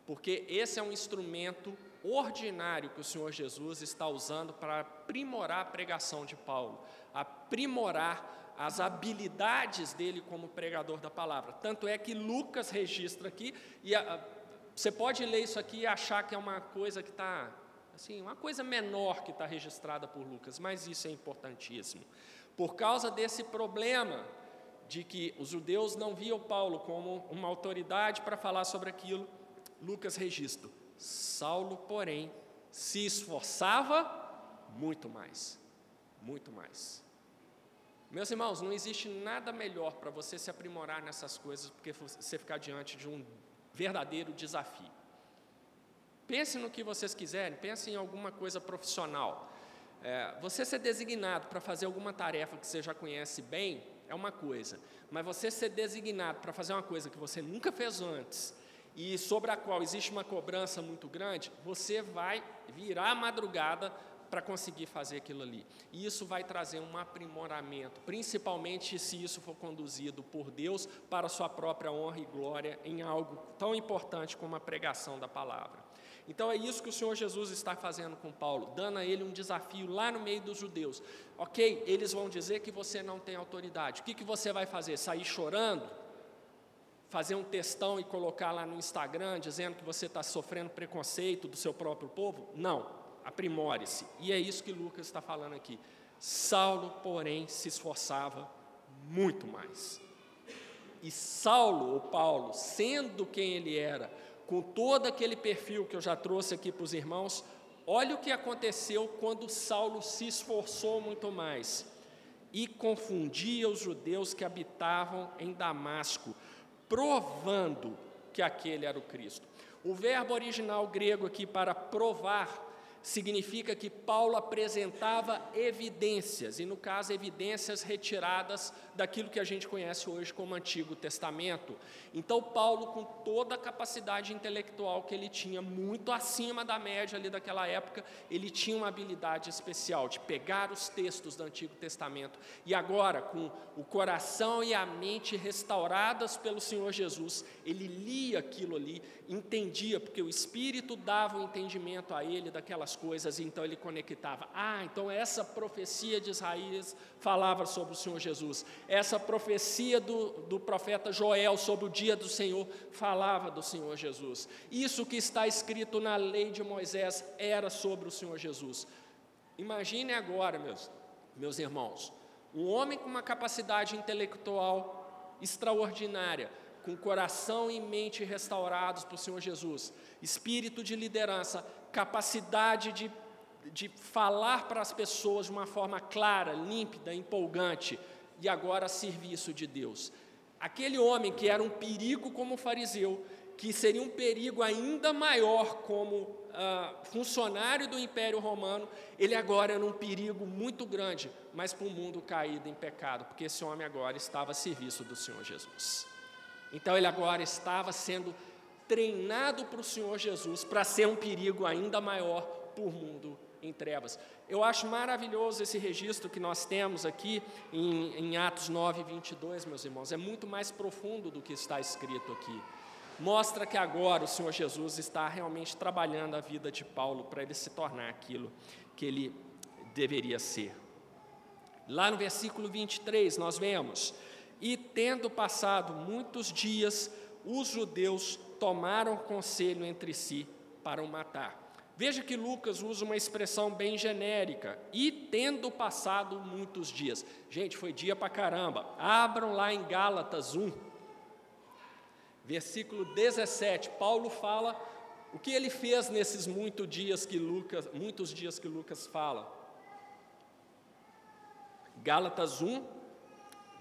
porque esse é um instrumento ordinário que o Senhor Jesus está usando para aprimorar a pregação de Paulo, aprimorar as habilidades dele como pregador da palavra. Tanto é que Lucas registra aqui, e a, você pode ler isso aqui e achar que é uma coisa que está, assim, uma coisa menor que está registrada por Lucas, mas isso é importantíssimo. Por causa desse problema de que os judeus não viam Paulo como uma autoridade para falar sobre aquilo, Lucas registra. Saulo, porém, se esforçava muito mais, muito mais. Meus irmãos, não existe nada melhor para você se aprimorar nessas coisas do que você ficar diante de um verdadeiro desafio. Pense no que vocês quiserem, pense em alguma coisa profissional. É, você ser designado para fazer alguma tarefa que você já conhece bem é uma coisa, mas você ser designado para fazer uma coisa que você nunca fez antes e sobre a qual existe uma cobrança muito grande, você vai virar a madrugada para conseguir fazer aquilo ali. E isso vai trazer um aprimoramento, principalmente se isso for conduzido por Deus para a sua própria honra e glória em algo tão importante como a pregação da palavra. Então é isso que o Senhor Jesus está fazendo com Paulo, dando a ele um desafio lá no meio dos judeus. Ok, eles vão dizer que você não tem autoridade. O que, que você vai fazer? Sair chorando? Fazer um textão e colocar lá no Instagram dizendo que você está sofrendo preconceito do seu próprio povo? Não aprimore-se. E é isso que Lucas está falando aqui. Saulo, porém, se esforçava muito mais. E Saulo, ou Paulo, sendo quem ele era, com todo aquele perfil que eu já trouxe aqui para os irmãos, olha o que aconteceu quando Saulo se esforçou muito mais e confundia os judeus que habitavam em Damasco, provando que aquele era o Cristo. O verbo original grego aqui para provar significa que Paulo apresentava evidências, e no caso, evidências retiradas daquilo que a gente conhece hoje como Antigo Testamento. Então, Paulo, com toda a capacidade intelectual que ele tinha, muito acima da média ali daquela época, ele tinha uma habilidade especial de pegar os textos do Antigo Testamento e agora, com o coração e a mente restauradas pelo Senhor Jesus, ele lia aquilo ali, entendia, porque o Espírito dava o entendimento a ele daquelas coisas, então ele conectava. Ah, então essa profecia de Isaías falava sobre o Senhor Jesus. Essa profecia do, do profeta Joel sobre o dia do Senhor falava do Senhor Jesus. Isso que está escrito na lei de Moisés era sobre o Senhor Jesus. Imagine agora, meus, meus irmãos, um homem com uma capacidade intelectual extraordinária, com coração e mente restaurados o Senhor Jesus, espírito de liderança, capacidade de, de falar para as pessoas de uma forma clara, límpida, empolgante. e agora a serviço de Deus. Aquele homem que era um perigo como fariseu, que seria um perigo ainda maior como ah, funcionário do Império Romano, ele agora era um perigo muito grande, mas para o mundo caído em pecado, porque esse homem agora estava a serviço do Senhor Jesus. Então ele agora estava sendo treinado para o Senhor Jesus para ser um perigo ainda maior o mundo em trevas. Eu acho maravilhoso esse registro que nós temos aqui em, em Atos 9, 22, meus irmãos. É muito mais profundo do que está escrito aqui mostra que agora o Senhor Jesus está realmente trabalhando a vida de Paulo para ele se tornar aquilo que ele deveria ser. Lá no versículo 23, nós vemos: E tendo passado muitos dias, os judeus tomaram conselho entre si para o matar. Veja que Lucas usa uma expressão bem genérica, e tendo passado muitos dias. Gente, foi dia para caramba. Abram lá em Gálatas 1, versículo 17, Paulo fala o que ele fez nesses muitos dias que Lucas, muitos dias que Lucas fala. Gálatas 1,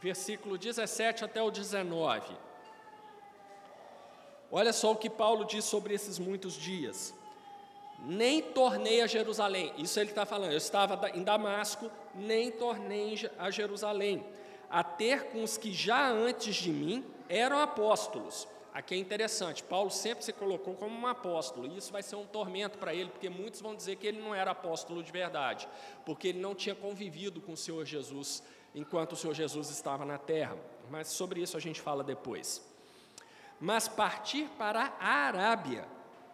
versículo 17 até o 19. Olha só o que Paulo diz sobre esses muitos dias. Nem tornei a Jerusalém, isso ele está falando, eu estava em Damasco, nem tornei a Jerusalém, a ter com os que já antes de mim eram apóstolos, Aqui é interessante, Paulo sempre se colocou como um apóstolo, e isso vai ser um tormento para ele, porque muitos vão dizer que ele não era apóstolo de verdade, porque ele não tinha convivido com o Senhor Jesus enquanto o Senhor Jesus estava na terra. Mas sobre isso a gente fala depois. Mas partir para a Arábia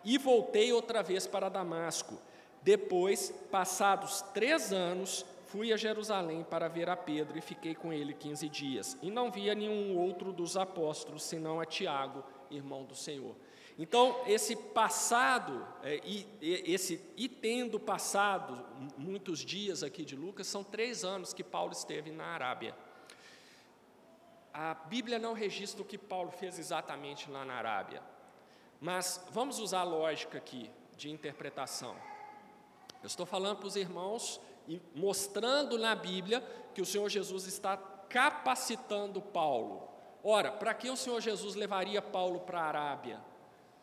e voltei outra vez para Damasco. Depois, passados três anos, Fui a Jerusalém para ver a Pedro e fiquei com ele quinze dias. E não via nenhum outro dos apóstolos, senão a Tiago, irmão do Senhor. Então, esse passado, é, e, esse, e tendo passado muitos dias aqui de Lucas, são três anos que Paulo esteve na Arábia. A Bíblia não registra o que Paulo fez exatamente lá na Arábia, mas vamos usar a lógica aqui de interpretação. Eu estou falando para os irmãos e mostrando na Bíblia que o Senhor Jesus está capacitando Paulo. Ora, para que o Senhor Jesus levaria Paulo para a Arábia?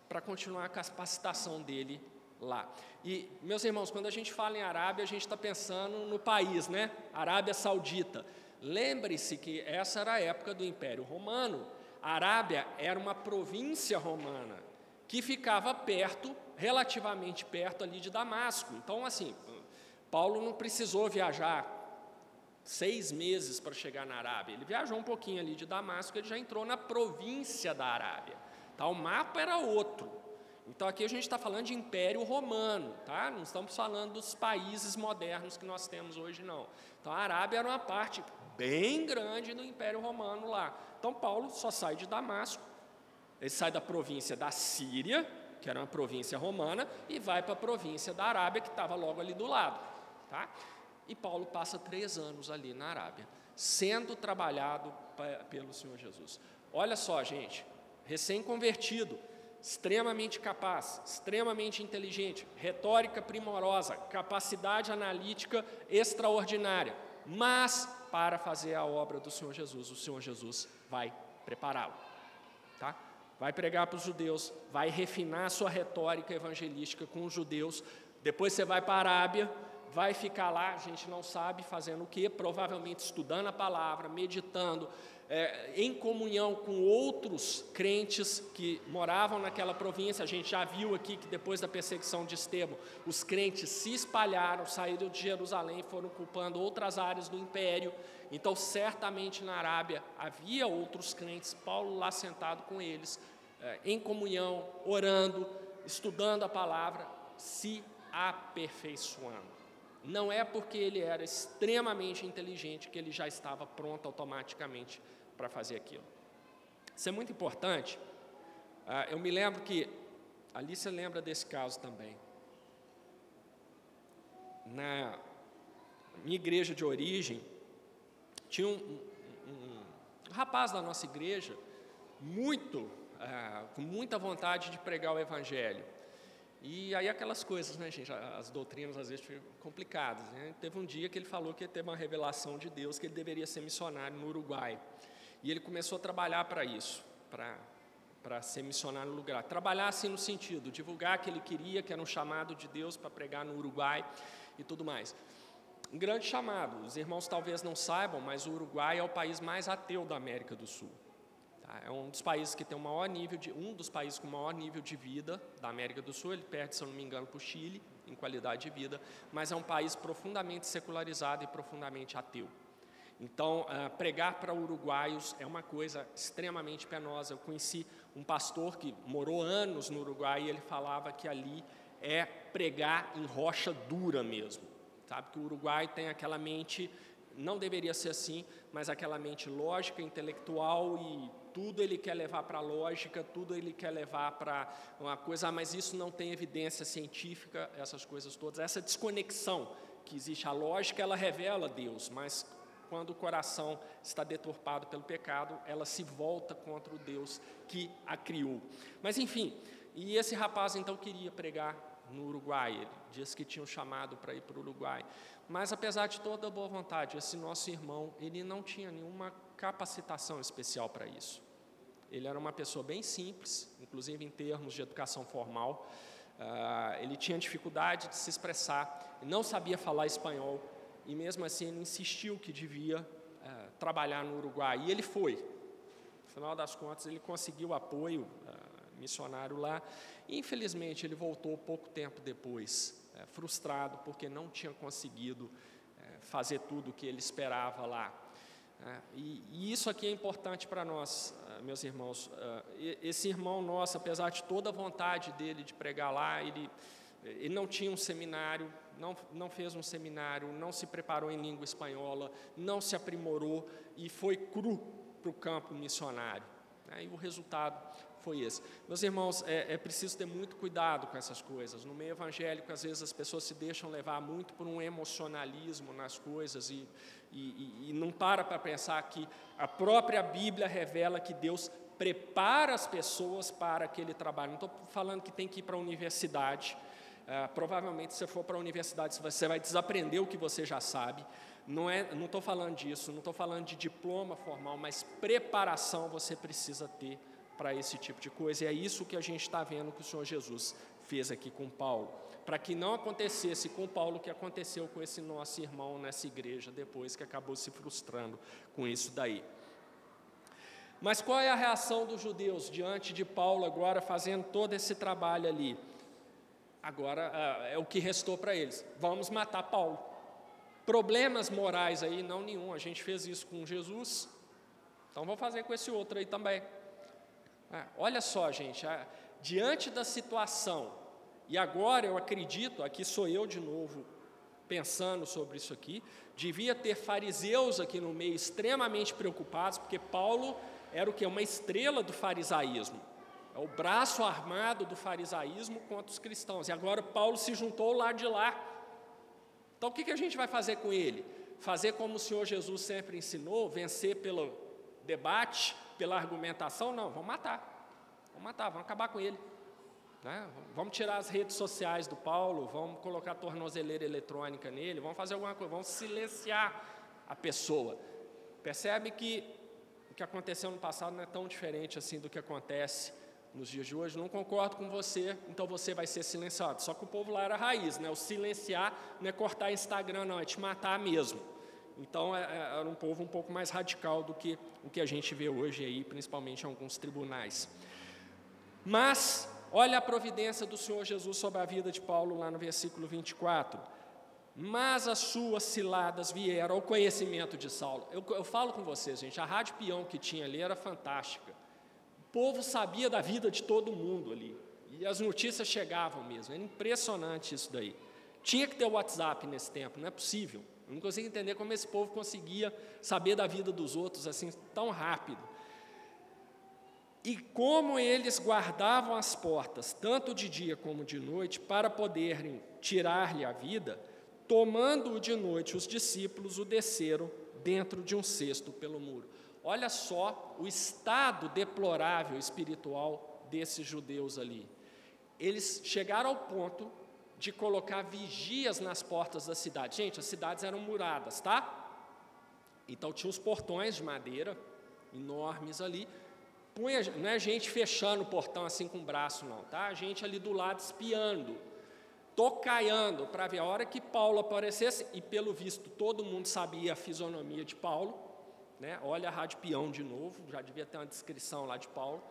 Para continuar a capacitação dele lá. E, meus irmãos, quando a gente fala em Arábia, a gente está pensando no país, né? Arábia Saudita. Lembre-se que essa era a época do Império Romano. A Arábia era uma província romana que ficava perto, relativamente perto ali de Damasco. Então, assim, Paulo não precisou viajar seis meses para chegar na Arábia. Ele viajou um pouquinho ali de Damasco, ele já entrou na província da Arábia. Tá? O mapa era outro. Então aqui a gente está falando de Império Romano, tá? Não estamos falando dos países modernos que nós temos hoje, não. Então a Arábia era uma parte bem grande do Império Romano lá. Então Paulo só sai de Damasco, ele sai da província da Síria, que era uma província romana, e vai para a província da Arábia, que estava logo ali do lado. Tá? E Paulo passa três anos ali na Arábia, sendo trabalhado pelo Senhor Jesus. Olha só, gente, recém-convertido, extremamente capaz, extremamente inteligente, retórica primorosa, capacidade analítica extraordinária, mas para fazer a obra do Senhor Jesus, o Senhor Jesus vai prepará-lo, tá? Vai pregar para os judeus, vai refinar sua retórica evangelística com os judeus. Depois você vai para a Arábia, vai ficar lá, a gente não sabe fazendo o que, provavelmente estudando a palavra, meditando, é, em comunhão com outros crentes que moravam naquela província. A gente já viu aqui que depois da perseguição de Estevão, os crentes se espalharam, saíram de Jerusalém, foram ocupando outras áreas do império. Então, certamente na Arábia havia outros crentes, Paulo lá sentado com eles, é, em comunhão, orando, estudando a palavra, se aperfeiçoando. Não é porque ele era extremamente inteligente que ele já estava pronto automaticamente para fazer aquilo. Isso é muito importante. Ah, eu me lembro que, ali você lembra desse caso também. Na minha igreja de origem, tinha um, um, um, um rapaz da nossa igreja, muito, ah, com muita vontade de pregar o Evangelho. E aí aquelas coisas, né, gente, as doutrinas às vezes complicadas. Né? Teve um dia que ele falou que teve uma revelação de Deus que ele deveria ser missionário no Uruguai. E ele começou a trabalhar para isso, para para ser missionário no lugar. Trabalhar assim no sentido, divulgar que ele queria, que era um chamado de Deus para pregar no Uruguai e tudo mais. Um grande chamado. Os irmãos talvez não saibam, mas o Uruguai é o país mais ateu da América do Sul. Tá? É um dos países que tem o maior nível de, um dos países com o maior nível de vida da América do Sul. Ele perde, se eu não me engano, para o Chile em qualidade de vida, mas é um país profundamente secularizado e profundamente ateu. Então, uh, pregar para uruguaios é uma coisa extremamente penosa. Eu conheci um pastor que morou anos no Uruguai e ele falava que ali é pregar em rocha dura mesmo. Sabe que o Uruguai tem aquela mente, não deveria ser assim, mas aquela mente lógica, intelectual e tudo ele quer levar para a lógica, tudo ele quer levar para uma coisa, mas isso não tem evidência científica, essas coisas todas. Essa desconexão que existe, a lógica, ela revela Deus, mas quando o coração está deturpado pelo pecado, ela se volta contra o Deus que a criou. Mas enfim, e esse rapaz então queria pregar no Uruguai, ele disse que tinha um chamado para ir para o Uruguai. Mas apesar de toda a boa vontade, esse nosso irmão, ele não tinha nenhuma capacitação especial para isso. Ele era uma pessoa bem simples, inclusive em termos de educação formal. Uh, ele tinha dificuldade de se expressar, não sabia falar espanhol, e mesmo assim ele insistiu que devia uh, trabalhar no Uruguai. E ele foi. No final das contas, ele conseguiu apoio uh, missionário lá. E, infelizmente, ele voltou pouco tempo depois, frustrado, porque não tinha conseguido fazer tudo o que ele esperava lá. E, e isso aqui é importante para nós, ah, meus irmãos. Ah, esse irmão nosso, apesar de toda a vontade dele de pregar lá, ele, ele não tinha um seminário, não, não fez um seminário, não se preparou em língua espanhola, não se aprimorou e foi cru para o campo missionário. Né? E o resultado foi esse. Meus irmãos, é, é, preciso ter muito cuidado com essas coisas. No meio evangélico, às vezes as pessoas se deixam levar muito por um emocionalismo nas coisas e, e, e não para para pensar que a própria Bíblia revela que Deus prepara as pessoas para aquele trabalho. Não estou falando que tem que ir para a universidade. Uh, provavelmente, se você for para a universidade, você vai desaprender o que você já sabe. Não é, não estou falando disso, não estou falando de diploma formal, mas preparação você precisa ter para esse tipo de coisa. E é isso que a gente está vendo que o Senhor Jesus fez aqui com Paulo. Para que não acontecesse com Paulo o que aconteceu com esse nosso irmão nessa igreja depois, que acabou se frustrando com isso daí. Mas qual é a reação dos judeus diante de Paulo agora fazendo todo esse trabalho ali? Agora ah, é o que restou para eles: vamos matar Paulo. Problemas morais aí, não nenhum, a gente fez isso com Jesus, então vamos fazer com esse outro aí também. Ah, olha só, gente, ah, diante da situação, e agora eu acredito, aqui sou eu de novo pensando sobre isso aqui, devia ter fariseus aqui no meio extremamente preocupados, porque Paulo era o que? Uma estrela do farisaísmo, é o braço armado do farisaísmo contra os cristãos, e agora Paulo se juntou lá de lá. Então o que, que a gente vai fazer com ele? Fazer como o Senhor Jesus sempre ensinou, vencer pelo debate, pela argumentação, não, vamos matar. Vamos matar, vamos acabar com ele. Né? Vamos tirar as redes sociais do Paulo, vamos colocar tornozeleira eletrônica nele, vamos fazer alguma coisa, vamos silenciar a pessoa. Percebe que o que aconteceu no passado não é tão diferente assim do que acontece nos dias de hoje. Não concordo com você, então você vai ser silenciado. Só que o povo lá era raiz, né? O silenciar não é cortar Instagram, não, é te matar mesmo. Então é, é, era um povo um pouco mais radical do que o que a gente vê hoje aí, principalmente em alguns tribunais. Mas olha a providência do Senhor Jesus sobre a vida de Paulo lá no versículo 24. Mas as suas ciladas vieram ao conhecimento de Saulo. Eu, eu falo com vocês, gente, a rádio peão que tinha ali era fantástica. O povo sabia da vida de todo mundo ali. E as notícias chegavam mesmo. Era impressionante isso daí. Tinha que ter WhatsApp nesse tempo, não é possível. Eu não consigo entender como esse povo conseguia saber da vida dos outros assim tão rápido. E como eles guardavam as portas, tanto de dia como de noite, para poderem tirar-lhe a vida, tomando-o de noite, os discípulos o desceram dentro de um cesto pelo muro. Olha só o estado deplorável espiritual desses judeus ali. eles chegaram ao ponto de colocar vigias nas portas da cidade. Gente, as cidades eram muradas, tá? Então tinha os portões de madeira enormes ali. Não é gente fechando o portão assim com o braço, não, tá? A gente ali do lado espiando, tocaiando para ver a hora que Paulo aparecesse, e pelo visto todo mundo sabia a fisionomia de Paulo, né? Olha a rádio peão de novo, já devia ter uma descrição lá de Paulo.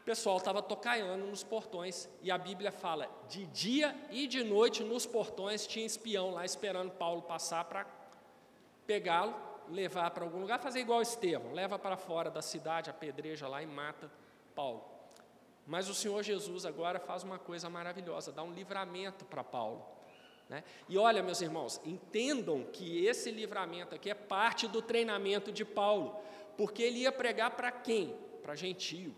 O pessoal estava tocaiando nos portões, e a Bíblia fala: de dia e de noite nos portões tinha espião lá esperando Paulo passar para pegá-lo, levar para algum lugar, fazer igual Estevão, leva para fora da cidade, apedreja lá e mata Paulo. Mas o Senhor Jesus agora faz uma coisa maravilhosa, dá um livramento para Paulo. Né? E olha, meus irmãos, entendam que esse livramento aqui é parte do treinamento de Paulo, porque ele ia pregar para quem? Para gentio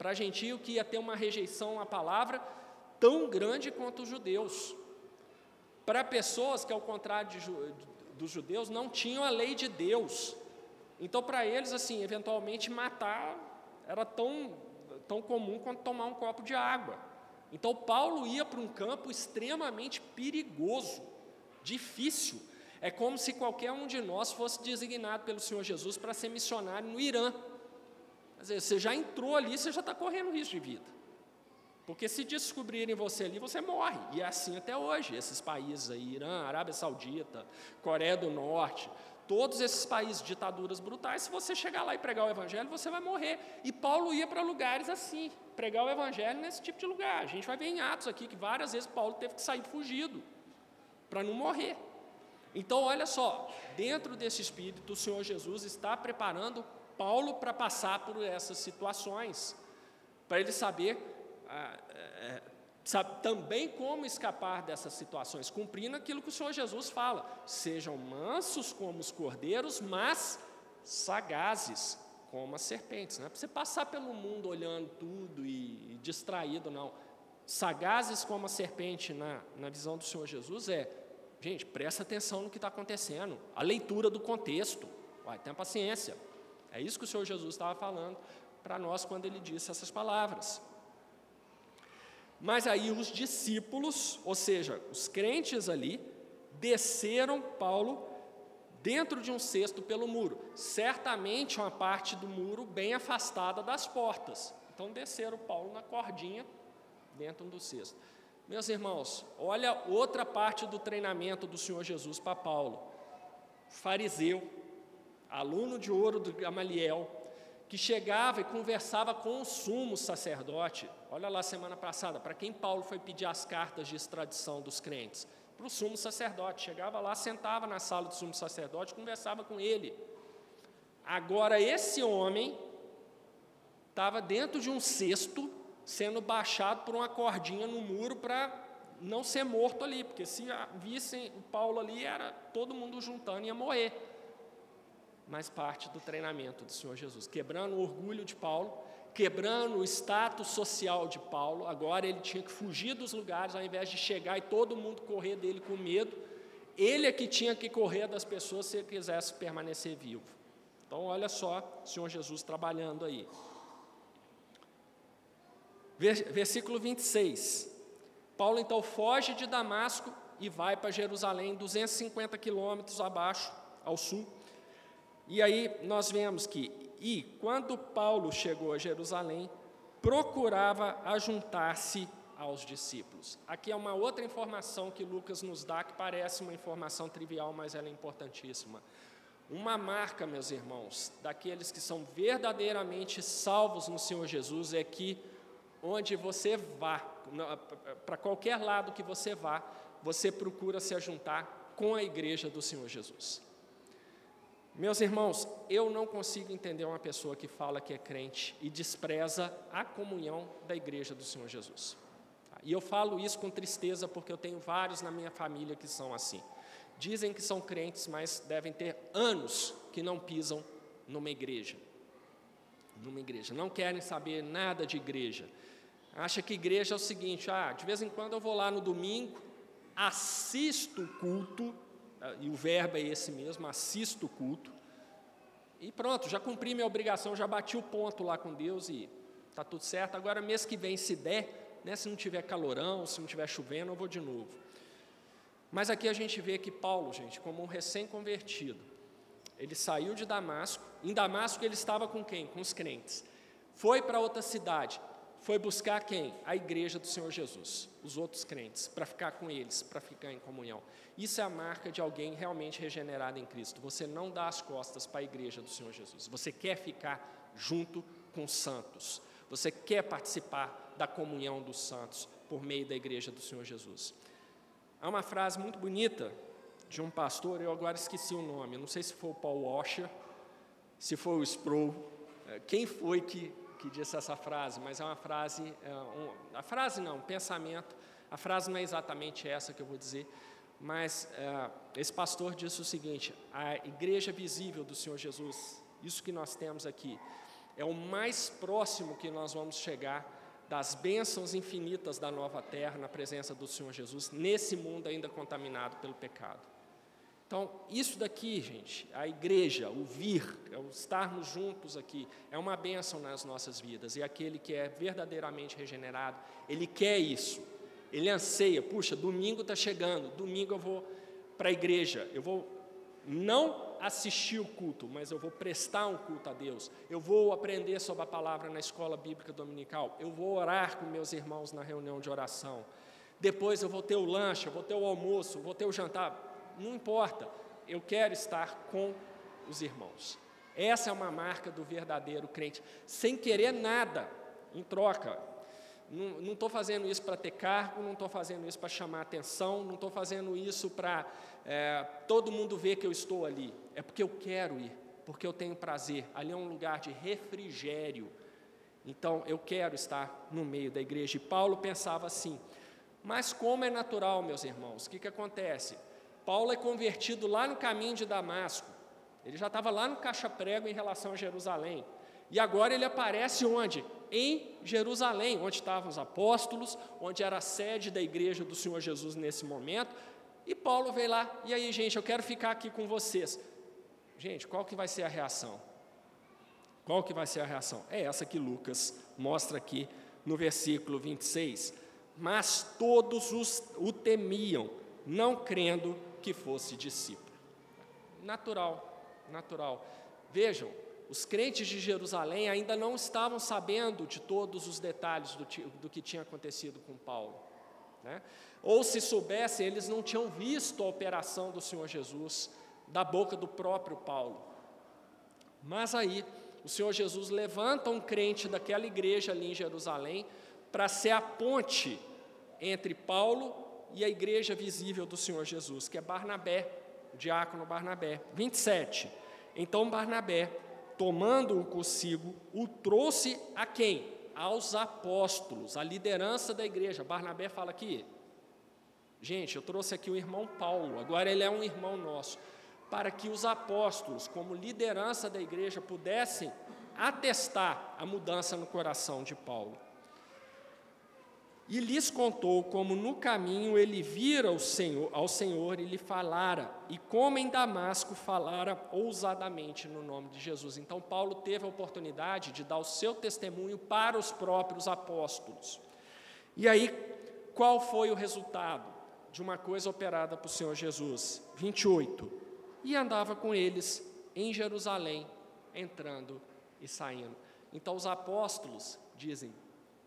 para gentio que ia ter uma rejeição à palavra tão grande quanto os judeus. Para pessoas que, ao contrário de, dos judeus, não tinham a lei de Deus. Então, para eles, assim, eventualmente matar era tão, tão comum quanto tomar um copo de água. Então, Paulo ia para um campo extremamente perigoso, difícil. É como se qualquer um de nós fosse designado pelo Senhor Jesus para ser missionário no Irã. Quer dizer, você já entrou ali, você já está correndo risco de vida. Porque se descobrirem você ali, você morre. E é assim até hoje. Esses países aí, Irã, Arábia Saudita, Coreia do Norte, todos esses países, ditaduras brutais, se você chegar lá e pregar o Evangelho, você vai morrer. E Paulo ia para lugares assim, pregar o Evangelho nesse tipo de lugar. A gente vai ver em Atos aqui que várias vezes Paulo teve que sair fugido para não morrer. Então, olha só, dentro desse espírito, o Senhor Jesus está preparando Paulo para passar por essas situações, para ele saber ah, é, sabe, também como escapar dessas situações, cumprindo aquilo que o Senhor Jesus fala: sejam mansos como os cordeiros, mas sagazes como as serpentes. Não é para você passar pelo mundo olhando tudo e, e distraído, não. Sagazes como a serpente na, na visão do Senhor Jesus é, gente, presta atenção no que está acontecendo, a leitura do contexto, vai, tenha paciência. É isso que o Senhor Jesus estava falando para nós quando ele disse essas palavras. Mas aí os discípulos, ou seja, os crentes ali, desceram Paulo dentro de um cesto pelo muro, certamente uma parte do muro bem afastada das portas. Então desceram Paulo na cordinha dentro do cesto. Meus irmãos, olha outra parte do treinamento do Senhor Jesus para Paulo. Fariseu, aluno de ouro do Gamaliel, que chegava e conversava com o sumo sacerdote. Olha lá, semana passada, para quem Paulo foi pedir as cartas de extradição dos crentes? Para o sumo sacerdote. Chegava lá, sentava na sala do sumo sacerdote, conversava com ele. Agora, esse homem estava dentro de um cesto, sendo baixado por uma cordinha no muro para não ser morto ali, porque se vissem Paulo ali, era todo mundo juntando e ia morrer mas parte do treinamento do Senhor Jesus, quebrando o orgulho de Paulo, quebrando o status social de Paulo. Agora ele tinha que fugir dos lugares, ao invés de chegar e todo mundo correr dele com medo. Ele é que tinha que correr das pessoas se ele quisesse permanecer vivo. Então, olha só o Senhor Jesus trabalhando aí. Versículo 26. Paulo então foge de Damasco e vai para Jerusalém, 250 quilômetros abaixo, ao sul. E aí nós vemos que, e quando Paulo chegou a Jerusalém, procurava ajuntar-se aos discípulos. Aqui é uma outra informação que Lucas nos dá, que parece uma informação trivial, mas ela é importantíssima. Uma marca, meus irmãos, daqueles que são verdadeiramente salvos no Senhor Jesus é que onde você vá, para qualquer lado que você vá, você procura se ajuntar com a igreja do Senhor Jesus. Meus irmãos, eu não consigo entender uma pessoa que fala que é crente e despreza a comunhão da igreja do Senhor Jesus. E eu falo isso com tristeza porque eu tenho vários na minha família que são assim. Dizem que são crentes, mas devem ter anos que não pisam numa igreja. Numa igreja. Não querem saber nada de igreja. Acha que igreja é o seguinte: ah, de vez em quando eu vou lá no domingo, assisto o culto, e o verbo é esse mesmo, assisto o culto, e pronto, já cumpri minha obrigação, já bati o ponto lá com Deus e está tudo certo. Agora, mês que vem, se der, né? se não tiver calorão, se não tiver chovendo, eu vou de novo. Mas aqui a gente vê que Paulo, gente, como um recém-convertido, ele saiu de Damasco, em Damasco ele estava com quem? Com os crentes. Foi para outra cidade, foi buscar quem? A igreja do Senhor Jesus, os outros crentes, para ficar com eles, para ficar em comunhão. Isso é a marca de alguém realmente regenerado em Cristo. Você não dá as costas para a igreja do Senhor Jesus. Você quer ficar junto com os santos. Você quer participar da comunhão dos santos por meio da igreja do Senhor Jesus. Há uma frase muito bonita de um pastor, eu agora esqueci o nome, não sei se foi o Paul Washer, se foi o Sproul, é, quem foi que, que disse essa frase, mas é uma frase, é um, a frase não, um pensamento, a frase não é exatamente essa que eu vou dizer, mas é, esse pastor disse o seguinte: a igreja visível do Senhor Jesus, isso que nós temos aqui, é o mais próximo que nós vamos chegar das bênçãos infinitas da nova terra na presença do Senhor Jesus, nesse mundo ainda contaminado pelo pecado. Então, isso daqui, gente, a igreja, o vir, é o estarmos juntos aqui, é uma bênção nas nossas vidas. E aquele que é verdadeiramente regenerado, ele quer isso, ele anseia. Puxa, domingo está chegando, domingo eu vou para a igreja, eu vou não assistir o culto, mas eu vou prestar um culto a Deus. Eu vou aprender sobre a palavra na escola bíblica dominical. Eu vou orar com meus irmãos na reunião de oração. Depois eu vou ter o lanche, eu vou ter o almoço, eu vou ter o jantar. Não importa. Eu quero estar com os irmãos. Essa é uma marca do verdadeiro crente, sem querer nada em troca. Não estou fazendo isso para ter cargo, não estou fazendo isso para chamar atenção, não estou fazendo isso para é, todo mundo ver que eu estou ali. É porque eu quero ir, porque eu tenho prazer. Ali é um lugar de refrigério. Então eu quero estar no meio da igreja. E Paulo pensava assim. Mas como é natural, meus irmãos, o que, que acontece? Paulo é convertido lá no caminho de Damasco. Ele já estava lá no caixa-prego em relação a Jerusalém. E agora ele aparece onde? Em Jerusalém, onde estavam os apóstolos, onde era a sede da igreja do Senhor Jesus nesse momento. E Paulo veio lá, e aí, gente, eu quero ficar aqui com vocês. Gente, qual que vai ser a reação? Qual que vai ser a reação? É essa que Lucas mostra aqui no versículo 26. Mas todos os, o temiam, não crendo que fosse discípulo. Natural, natural. Vejam, os crentes de Jerusalém ainda não estavam sabendo de todos os detalhes do, do que tinha acontecido com Paulo. Né? Ou se soubessem, eles não tinham visto a operação do Senhor Jesus da boca do próprio Paulo. Mas aí, o Senhor Jesus levanta um crente daquela igreja ali em Jerusalém para ser a ponte entre Paulo e a igreja visível do Senhor Jesus, que é Barnabé, o diácono Barnabé. 27. Então Barnabé, tomando-o consigo, o trouxe a quem? Aos apóstolos, a liderança da igreja. Barnabé fala aqui, Gente, eu trouxe aqui o irmão Paulo, agora ele é um irmão nosso, para que os apóstolos, como liderança da igreja, pudessem atestar a mudança no coração de Paulo. E lhes contou como no caminho ele vira Senhor, ao Senhor e lhe falara, e como em Damasco falara ousadamente no nome de Jesus. Então, Paulo teve a oportunidade de dar o seu testemunho para os próprios apóstolos. E aí, qual foi o resultado? de uma coisa operada por Senhor Jesus. 28. E andava com eles em Jerusalém, entrando e saindo. Então os apóstolos dizem: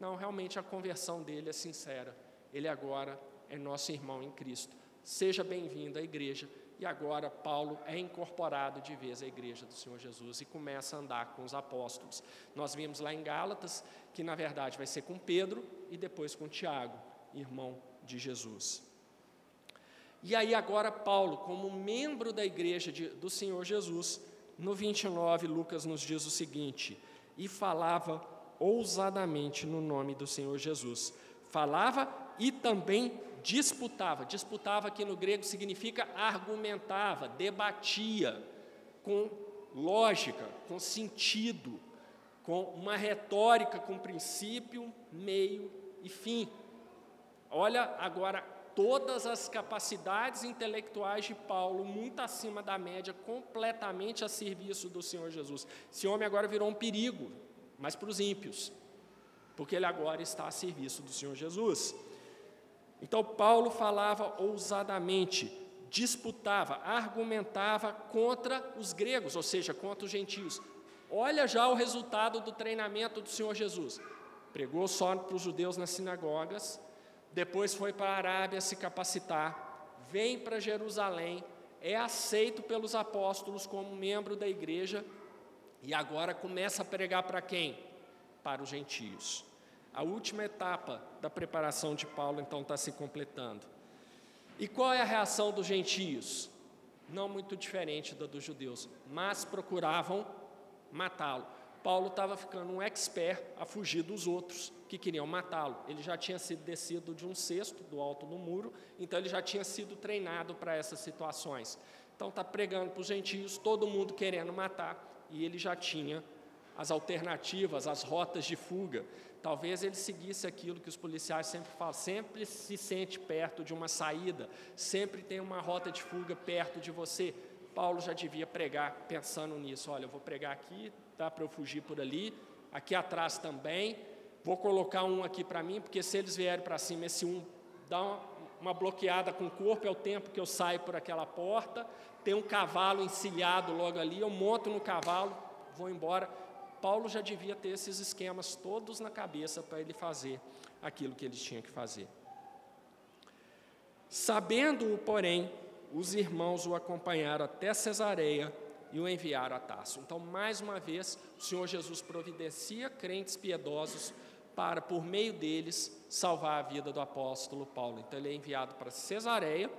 não, realmente a conversão dele é sincera. Ele agora é nosso irmão em Cristo. Seja bem-vindo à igreja. E agora Paulo é incorporado de vez à igreja do Senhor Jesus e começa a andar com os apóstolos. Nós vimos lá em Gálatas que na verdade vai ser com Pedro e depois com Tiago, irmão de Jesus. E aí, agora, Paulo, como membro da igreja de, do Senhor Jesus, no 29, Lucas nos diz o seguinte: e falava ousadamente no nome do Senhor Jesus. Falava e também disputava. Disputava, que no grego significa argumentava, debatia, com lógica, com sentido, com uma retórica com princípio, meio e fim. Olha agora todas as capacidades intelectuais de Paulo, muito acima da média, completamente a serviço do Senhor Jesus. Esse homem agora virou um perigo, mas para os ímpios. porque ele agora está a serviço do Senhor Jesus. Então, Paulo falava ousadamente, disputava, argumentava contra os gregos, ou seja, contra os gentios. Olha já o resultado do treinamento do Senhor Jesus. Pregou só para os judeus nas sinagogas, depois foi para a Arábia se capacitar, vem para Jerusalém, é aceito pelos apóstolos como membro da igreja e agora começa a pregar para quem? Para os gentios. A última etapa da preparação de Paulo então está se completando. E qual é a reação dos gentios? Não muito diferente da dos judeus, mas procuravam matá-lo. Paulo estava ficando um expert a fugir dos outros que queriam matá-lo. Ele já tinha sido descido de um cesto do alto do muro, então ele já tinha sido treinado para essas situações. Então está pregando para os gentios, todo mundo querendo matar, e ele já tinha as alternativas, as rotas de fuga. Talvez ele seguisse aquilo que os policiais sempre falam, sempre se sente perto de uma saída, sempre tem uma rota de fuga perto de você. Paulo já devia pregar pensando nisso. Olha, eu vou pregar aqui, dá para eu fugir por ali, aqui atrás também. Vou colocar um aqui para mim, porque se eles vierem para cima, esse um dá uma, uma bloqueada com o corpo, é o tempo que eu saio por aquela porta. Tem um cavalo encilhado logo ali, eu monto no cavalo, vou embora. Paulo já devia ter esses esquemas todos na cabeça para ele fazer aquilo que ele tinha que fazer. Sabendo-o, porém, os irmãos o acompanharam até Cesareia e o enviaram a Tarso. Então, mais uma vez, o Senhor Jesus providencia crentes piedosos para, por meio deles, salvar a vida do apóstolo Paulo. Então, ele é enviado para Cesareia.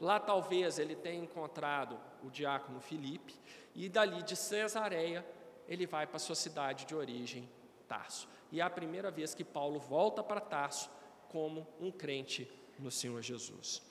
Lá, talvez, ele tenha encontrado o diácono Filipe, e dali de Cesareia ele vai para sua cidade de origem, Tarso. E é a primeira vez que Paulo volta para Tarso como um crente no Senhor Jesus.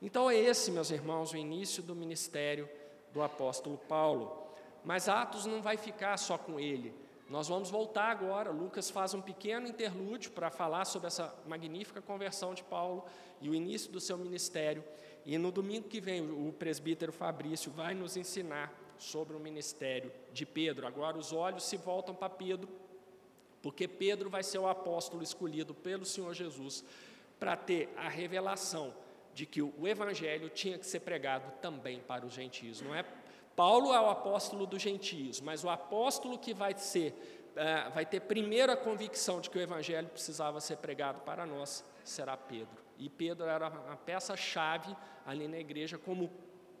Então é esse, meus irmãos, o início do ministério do apóstolo Paulo. Mas Atos não vai ficar só com ele. Nós vamos voltar agora. Lucas faz um pequeno interlúdio para falar sobre essa magnífica conversão de Paulo e o início do seu ministério. E no domingo que vem, o presbítero Fabrício vai nos ensinar sobre o ministério de Pedro. Agora os olhos se voltam para Pedro, porque Pedro vai ser o apóstolo escolhido pelo Senhor Jesus para ter a revelação de que o evangelho tinha que ser pregado também para os gentios. Não é Paulo é o apóstolo dos gentios, mas o apóstolo que vai ser uh, vai ter primeiro a convicção de que o evangelho precisava ser pregado para nós será Pedro. E Pedro era a peça chave ali na igreja como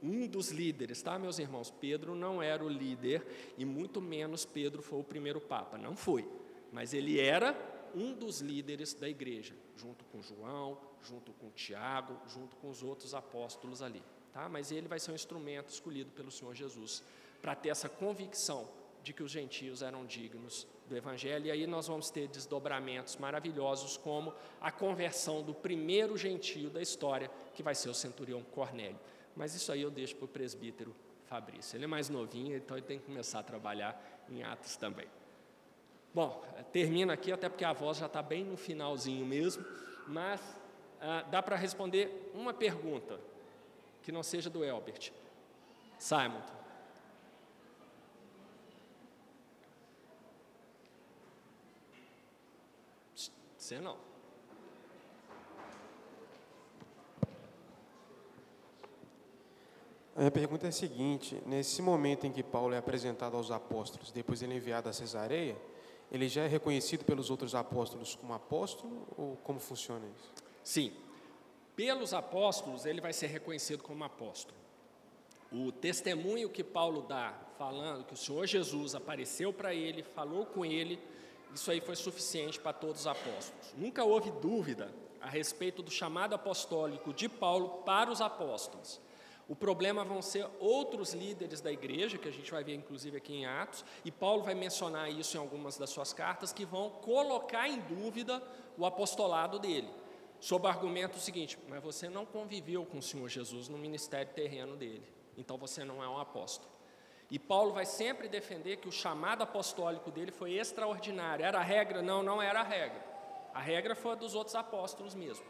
um dos líderes, tá, meus irmãos? Pedro não era o líder e muito menos Pedro foi o primeiro papa, não foi. Mas ele era um dos líderes da igreja, junto com João, junto com Tiago, junto com os outros apóstolos ali, tá? Mas ele vai ser um instrumento escolhido pelo Senhor Jesus para ter essa convicção de que os gentios eram dignos do Evangelho, e aí nós vamos ter desdobramentos maravilhosos, como a conversão do primeiro gentio da história, que vai ser o centurião Cornélio. Mas isso aí eu deixo para o presbítero Fabrício. Ele é mais novinho, então ele tem que começar a trabalhar em Atos também. Bom, termina aqui, até porque a voz já está bem no finalzinho mesmo, mas ah, dá para responder uma pergunta, que não seja do Elbert. Simon. Você não. A minha pergunta é a seguinte: nesse momento em que Paulo é apresentado aos apóstolos, depois ele é enviado a Cesareia, ele já é reconhecido pelos outros apóstolos como apóstolo ou como funciona isso? Sim. Pelos apóstolos, ele vai ser reconhecido como apóstolo. O testemunho que Paulo dá, falando que o Senhor Jesus apareceu para ele, falou com ele, isso aí foi suficiente para todos os apóstolos. Nunca houve dúvida a respeito do chamado apostólico de Paulo para os apóstolos. O problema vão ser outros líderes da igreja, que a gente vai ver inclusive aqui em Atos, e Paulo vai mencionar isso em algumas das suas cartas, que vão colocar em dúvida o apostolado dele, sob o argumento seguinte: mas você não conviveu com o Senhor Jesus no ministério terreno dele, então você não é um apóstolo. E Paulo vai sempre defender que o chamado apostólico dele foi extraordinário. Era a regra? Não, não era a regra. A regra foi a dos outros apóstolos mesmo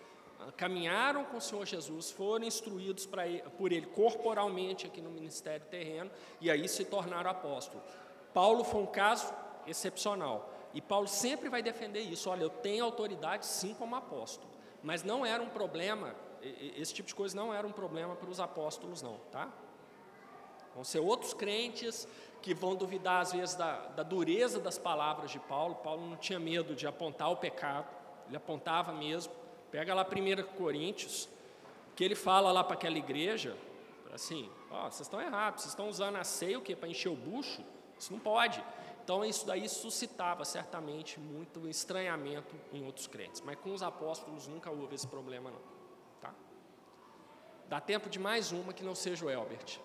caminharam com o Senhor Jesus, foram instruídos ele, por ele corporalmente aqui no ministério terreno e aí se tornaram apóstolos. Paulo foi um caso excepcional. E Paulo sempre vai defender isso. Olha, eu tenho autoridade sim como apóstolo. Mas não era um problema, esse tipo de coisa não era um problema para os apóstolos, não, tá? Vão ser outros crentes que vão duvidar, às vezes, da, da dureza das palavras de Paulo. Paulo não tinha medo de apontar o pecado, ele apontava mesmo. Pega lá 1 Coríntios, que ele fala lá para aquela igreja, assim, ó, vocês estão errados, vocês estão usando a ceia o quê? Para encher o bucho? Isso não pode. Então, isso daí suscitava certamente muito estranhamento em outros crentes. Mas com os apóstolos nunca houve esse problema, não. Tá? Dá tempo de mais uma que não seja o Elbert.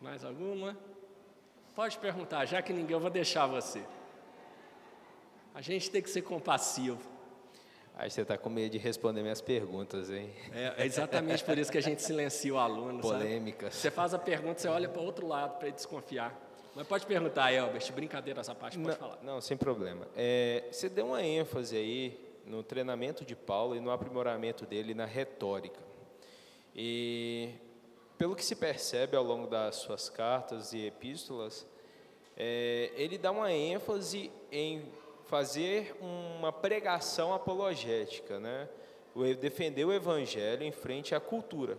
Mais alguma? Pode perguntar, já que ninguém, eu vou deixar você. A gente tem que ser compassivo. Aí você está com medo de responder minhas perguntas, hein? É, é exatamente por isso que a gente silencia o aluno. Polêmicas. Você faz a pergunta, você olha para o outro lado para ele desconfiar. Mas pode perguntar, Elbert, brincadeira essa parte, pode não, falar. Não, sem problema. É, você deu uma ênfase aí no treinamento de Paulo e no aprimoramento dele na retórica. E pelo que se percebe ao longo das suas cartas e epístolas, é, ele dá uma ênfase em fazer uma pregação apologética, né? defender o evangelho em frente à cultura.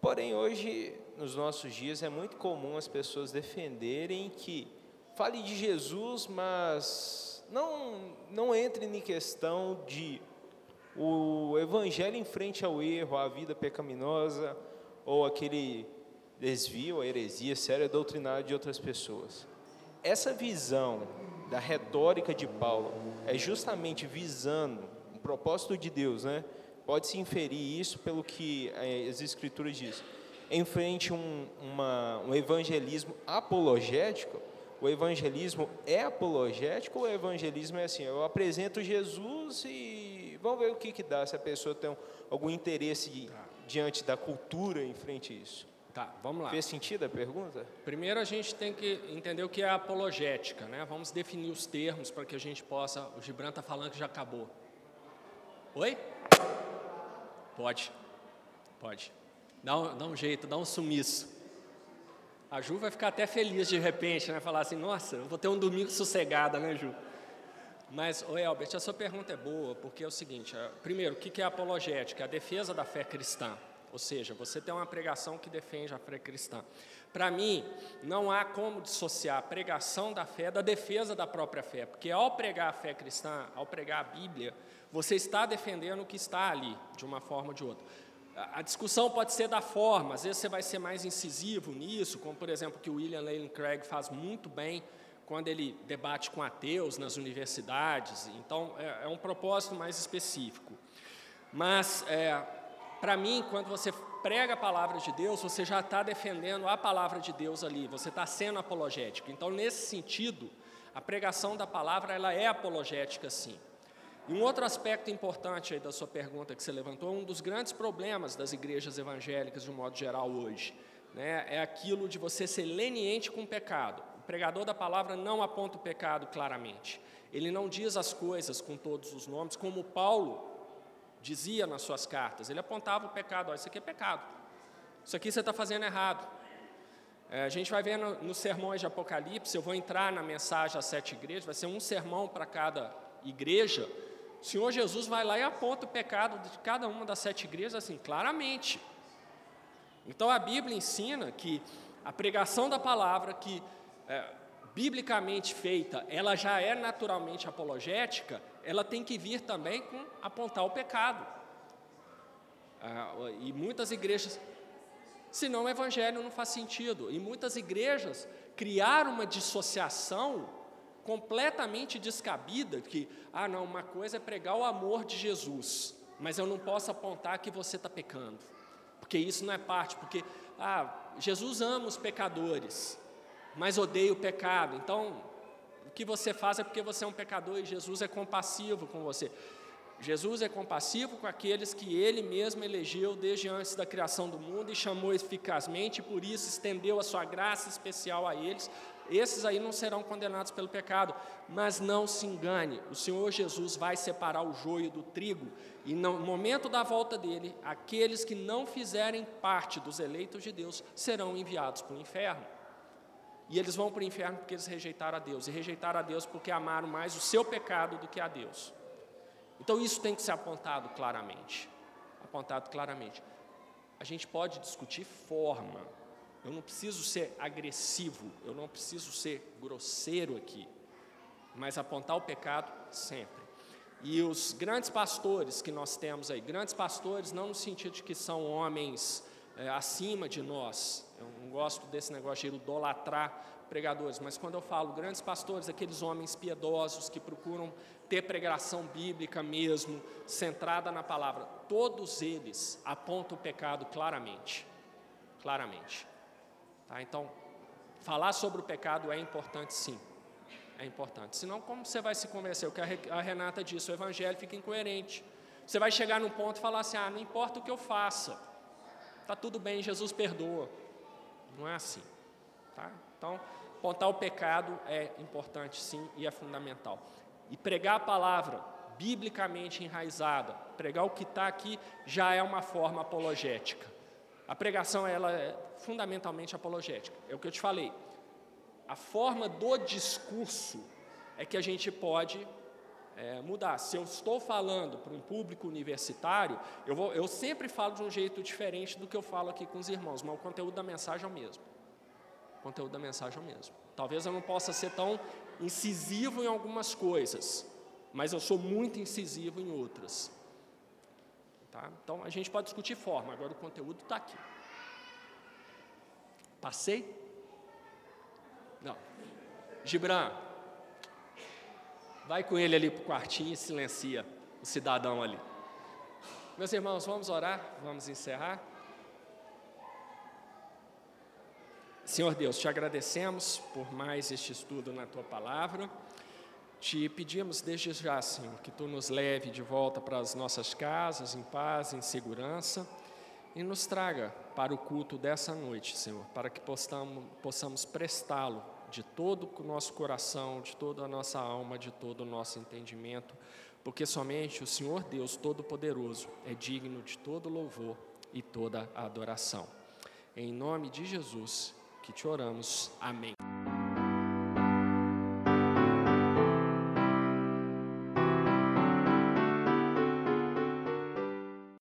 Porém, hoje, nos nossos dias, é muito comum as pessoas defenderem que fale de Jesus, mas não, não entre em questão de o evangelho em frente ao erro, à vida pecaminosa, ou aquele desvio, a heresia séria doutrinária de outras pessoas. Essa visão da retórica de Paulo é justamente visando o propósito de Deus, né? Pode-se inferir isso pelo que eh, as Escrituras dizem. Em frente a um, uma, um evangelismo apologético, o evangelismo é apologético ou o evangelismo é assim? Eu apresento Jesus e vamos ver o que, que dá, se a pessoa tem algum interesse diante da cultura em frente a isso. Tá, vamos lá. Fez sentido a pergunta? Primeiro a gente tem que entender o que é apologética, né? Vamos definir os termos para que a gente possa. O Gibran está falando que já acabou. Oi? Pode, pode. Dá um, dá um jeito, dá um sumiço. A Ju vai ficar até feliz de repente, né? Falar assim, nossa, eu vou ter um domingo sossegada, né, Ju? Mas, Albert, a sua pergunta é boa, porque é o seguinte: é, primeiro, o que é apologética? É a defesa da fé cristã. Ou seja, você tem uma pregação que defende a fé cristã. Para mim, não há como dissociar a pregação da fé da defesa da própria fé, porque ao pregar a fé cristã, ao pregar a Bíblia, você está defendendo o que está ali, de uma forma ou de outra. A discussão pode ser da forma, às vezes você vai ser mais incisivo nisso, como por exemplo que o William Lane Craig faz muito bem quando ele debate com ateus nas universidades, então é, é um propósito mais específico. Mas é, para mim, quando você prega a palavra de Deus, você já está defendendo a palavra de Deus ali, você está sendo apologético. Então, nesse sentido, a pregação da palavra ela é apologética, sim. E um outro aspecto importante aí da sua pergunta que você levantou, um dos grandes problemas das igrejas evangélicas, de um modo geral, hoje, né, é aquilo de você ser leniente com o pecado. O pregador da palavra não aponta o pecado claramente. Ele não diz as coisas com todos os nomes, como Paulo dizia nas suas cartas. Ele apontava o pecado, ó, isso aqui é pecado. Isso aqui você está fazendo errado. É, a gente vai ver no, nos sermões de Apocalipse, eu vou entrar na mensagem às sete igrejas, vai ser um sermão para cada igreja. O Senhor Jesus vai lá e aponta o pecado de cada uma das sete igrejas, assim, claramente. Então a Bíblia ensina que a pregação da palavra, que é, biblicamente feita, ela já é naturalmente apologética, ela tem que vir também com apontar o pecado. Ah, e muitas igrejas, senão o evangelho não faz sentido. E muitas igrejas criaram uma dissociação completamente descabida que, ah, não, uma coisa é pregar o amor de Jesus, mas eu não posso apontar que você está pecando, porque isso não é parte, porque, ah, Jesus ama os pecadores, mas odeia o pecado, então o que você faz é porque você é um pecador e Jesus é compassivo com você. Jesus é compassivo com aqueles que ele mesmo elegeu desde antes da criação do mundo e chamou eficazmente, e por isso estendeu a sua graça especial a eles. Esses aí não serão condenados pelo pecado, mas não se engane, o Senhor Jesus vai separar o joio do trigo, e no momento da volta dele, aqueles que não fizerem parte dos eleitos de Deus serão enviados para o inferno. E eles vão para o inferno porque eles rejeitaram a Deus. E rejeitaram a Deus porque amaram mais o seu pecado do que a Deus. Então isso tem que ser apontado claramente. Apontado claramente. A gente pode discutir forma. Eu não preciso ser agressivo, eu não preciso ser grosseiro aqui. Mas apontar o pecado sempre. E os grandes pastores que nós temos aí, grandes pastores não no sentido de que são homens é, acima de nós, eu não gosto desse negócio de idolatrar pregadores, mas quando eu falo grandes pastores, aqueles homens piedosos que procuram ter pregação bíblica mesmo, centrada na palavra, todos eles apontam o pecado claramente. Claramente. Tá? Então, falar sobre o pecado é importante sim é importante. Senão, como você vai se convencer? O que a Renata disse, o evangelho fica incoerente. Você vai chegar num ponto e falar assim: ah, não importa o que eu faça, está tudo bem, Jesus perdoa. Não é assim. Tá? Então, apontar o pecado é importante sim e é fundamental. E pregar a palavra biblicamente enraizada, pregar o que está aqui, já é uma forma apologética. A pregação ela é fundamentalmente apologética. É o que eu te falei a forma do discurso é que a gente pode é, mudar. Se eu estou falando para um público universitário, eu, vou, eu sempre falo de um jeito diferente do que eu falo aqui com os irmãos, mas o conteúdo da mensagem é o mesmo. O conteúdo da mensagem é o mesmo. Talvez eu não possa ser tão incisivo em algumas coisas, mas eu sou muito incisivo em outras. Tá? Então a gente pode discutir forma, agora o conteúdo está aqui. Passei? Não. Gibran, vai com ele ali para o quartinho e silencia o cidadão ali. Meus irmãos, vamos orar, vamos encerrar. Senhor Deus, te agradecemos por mais este estudo na tua palavra. Te pedimos desde já, Senhor, que tu nos leve de volta para as nossas casas, em paz, em segurança, e nos traga para o culto dessa noite, Senhor, para que possamos, possamos prestá-lo de todo o nosso coração, de toda a nossa alma, de todo o nosso entendimento, porque somente o Senhor Deus Todo-Poderoso é digno de todo louvor e toda adoração. Em nome de Jesus que te oramos. Amém.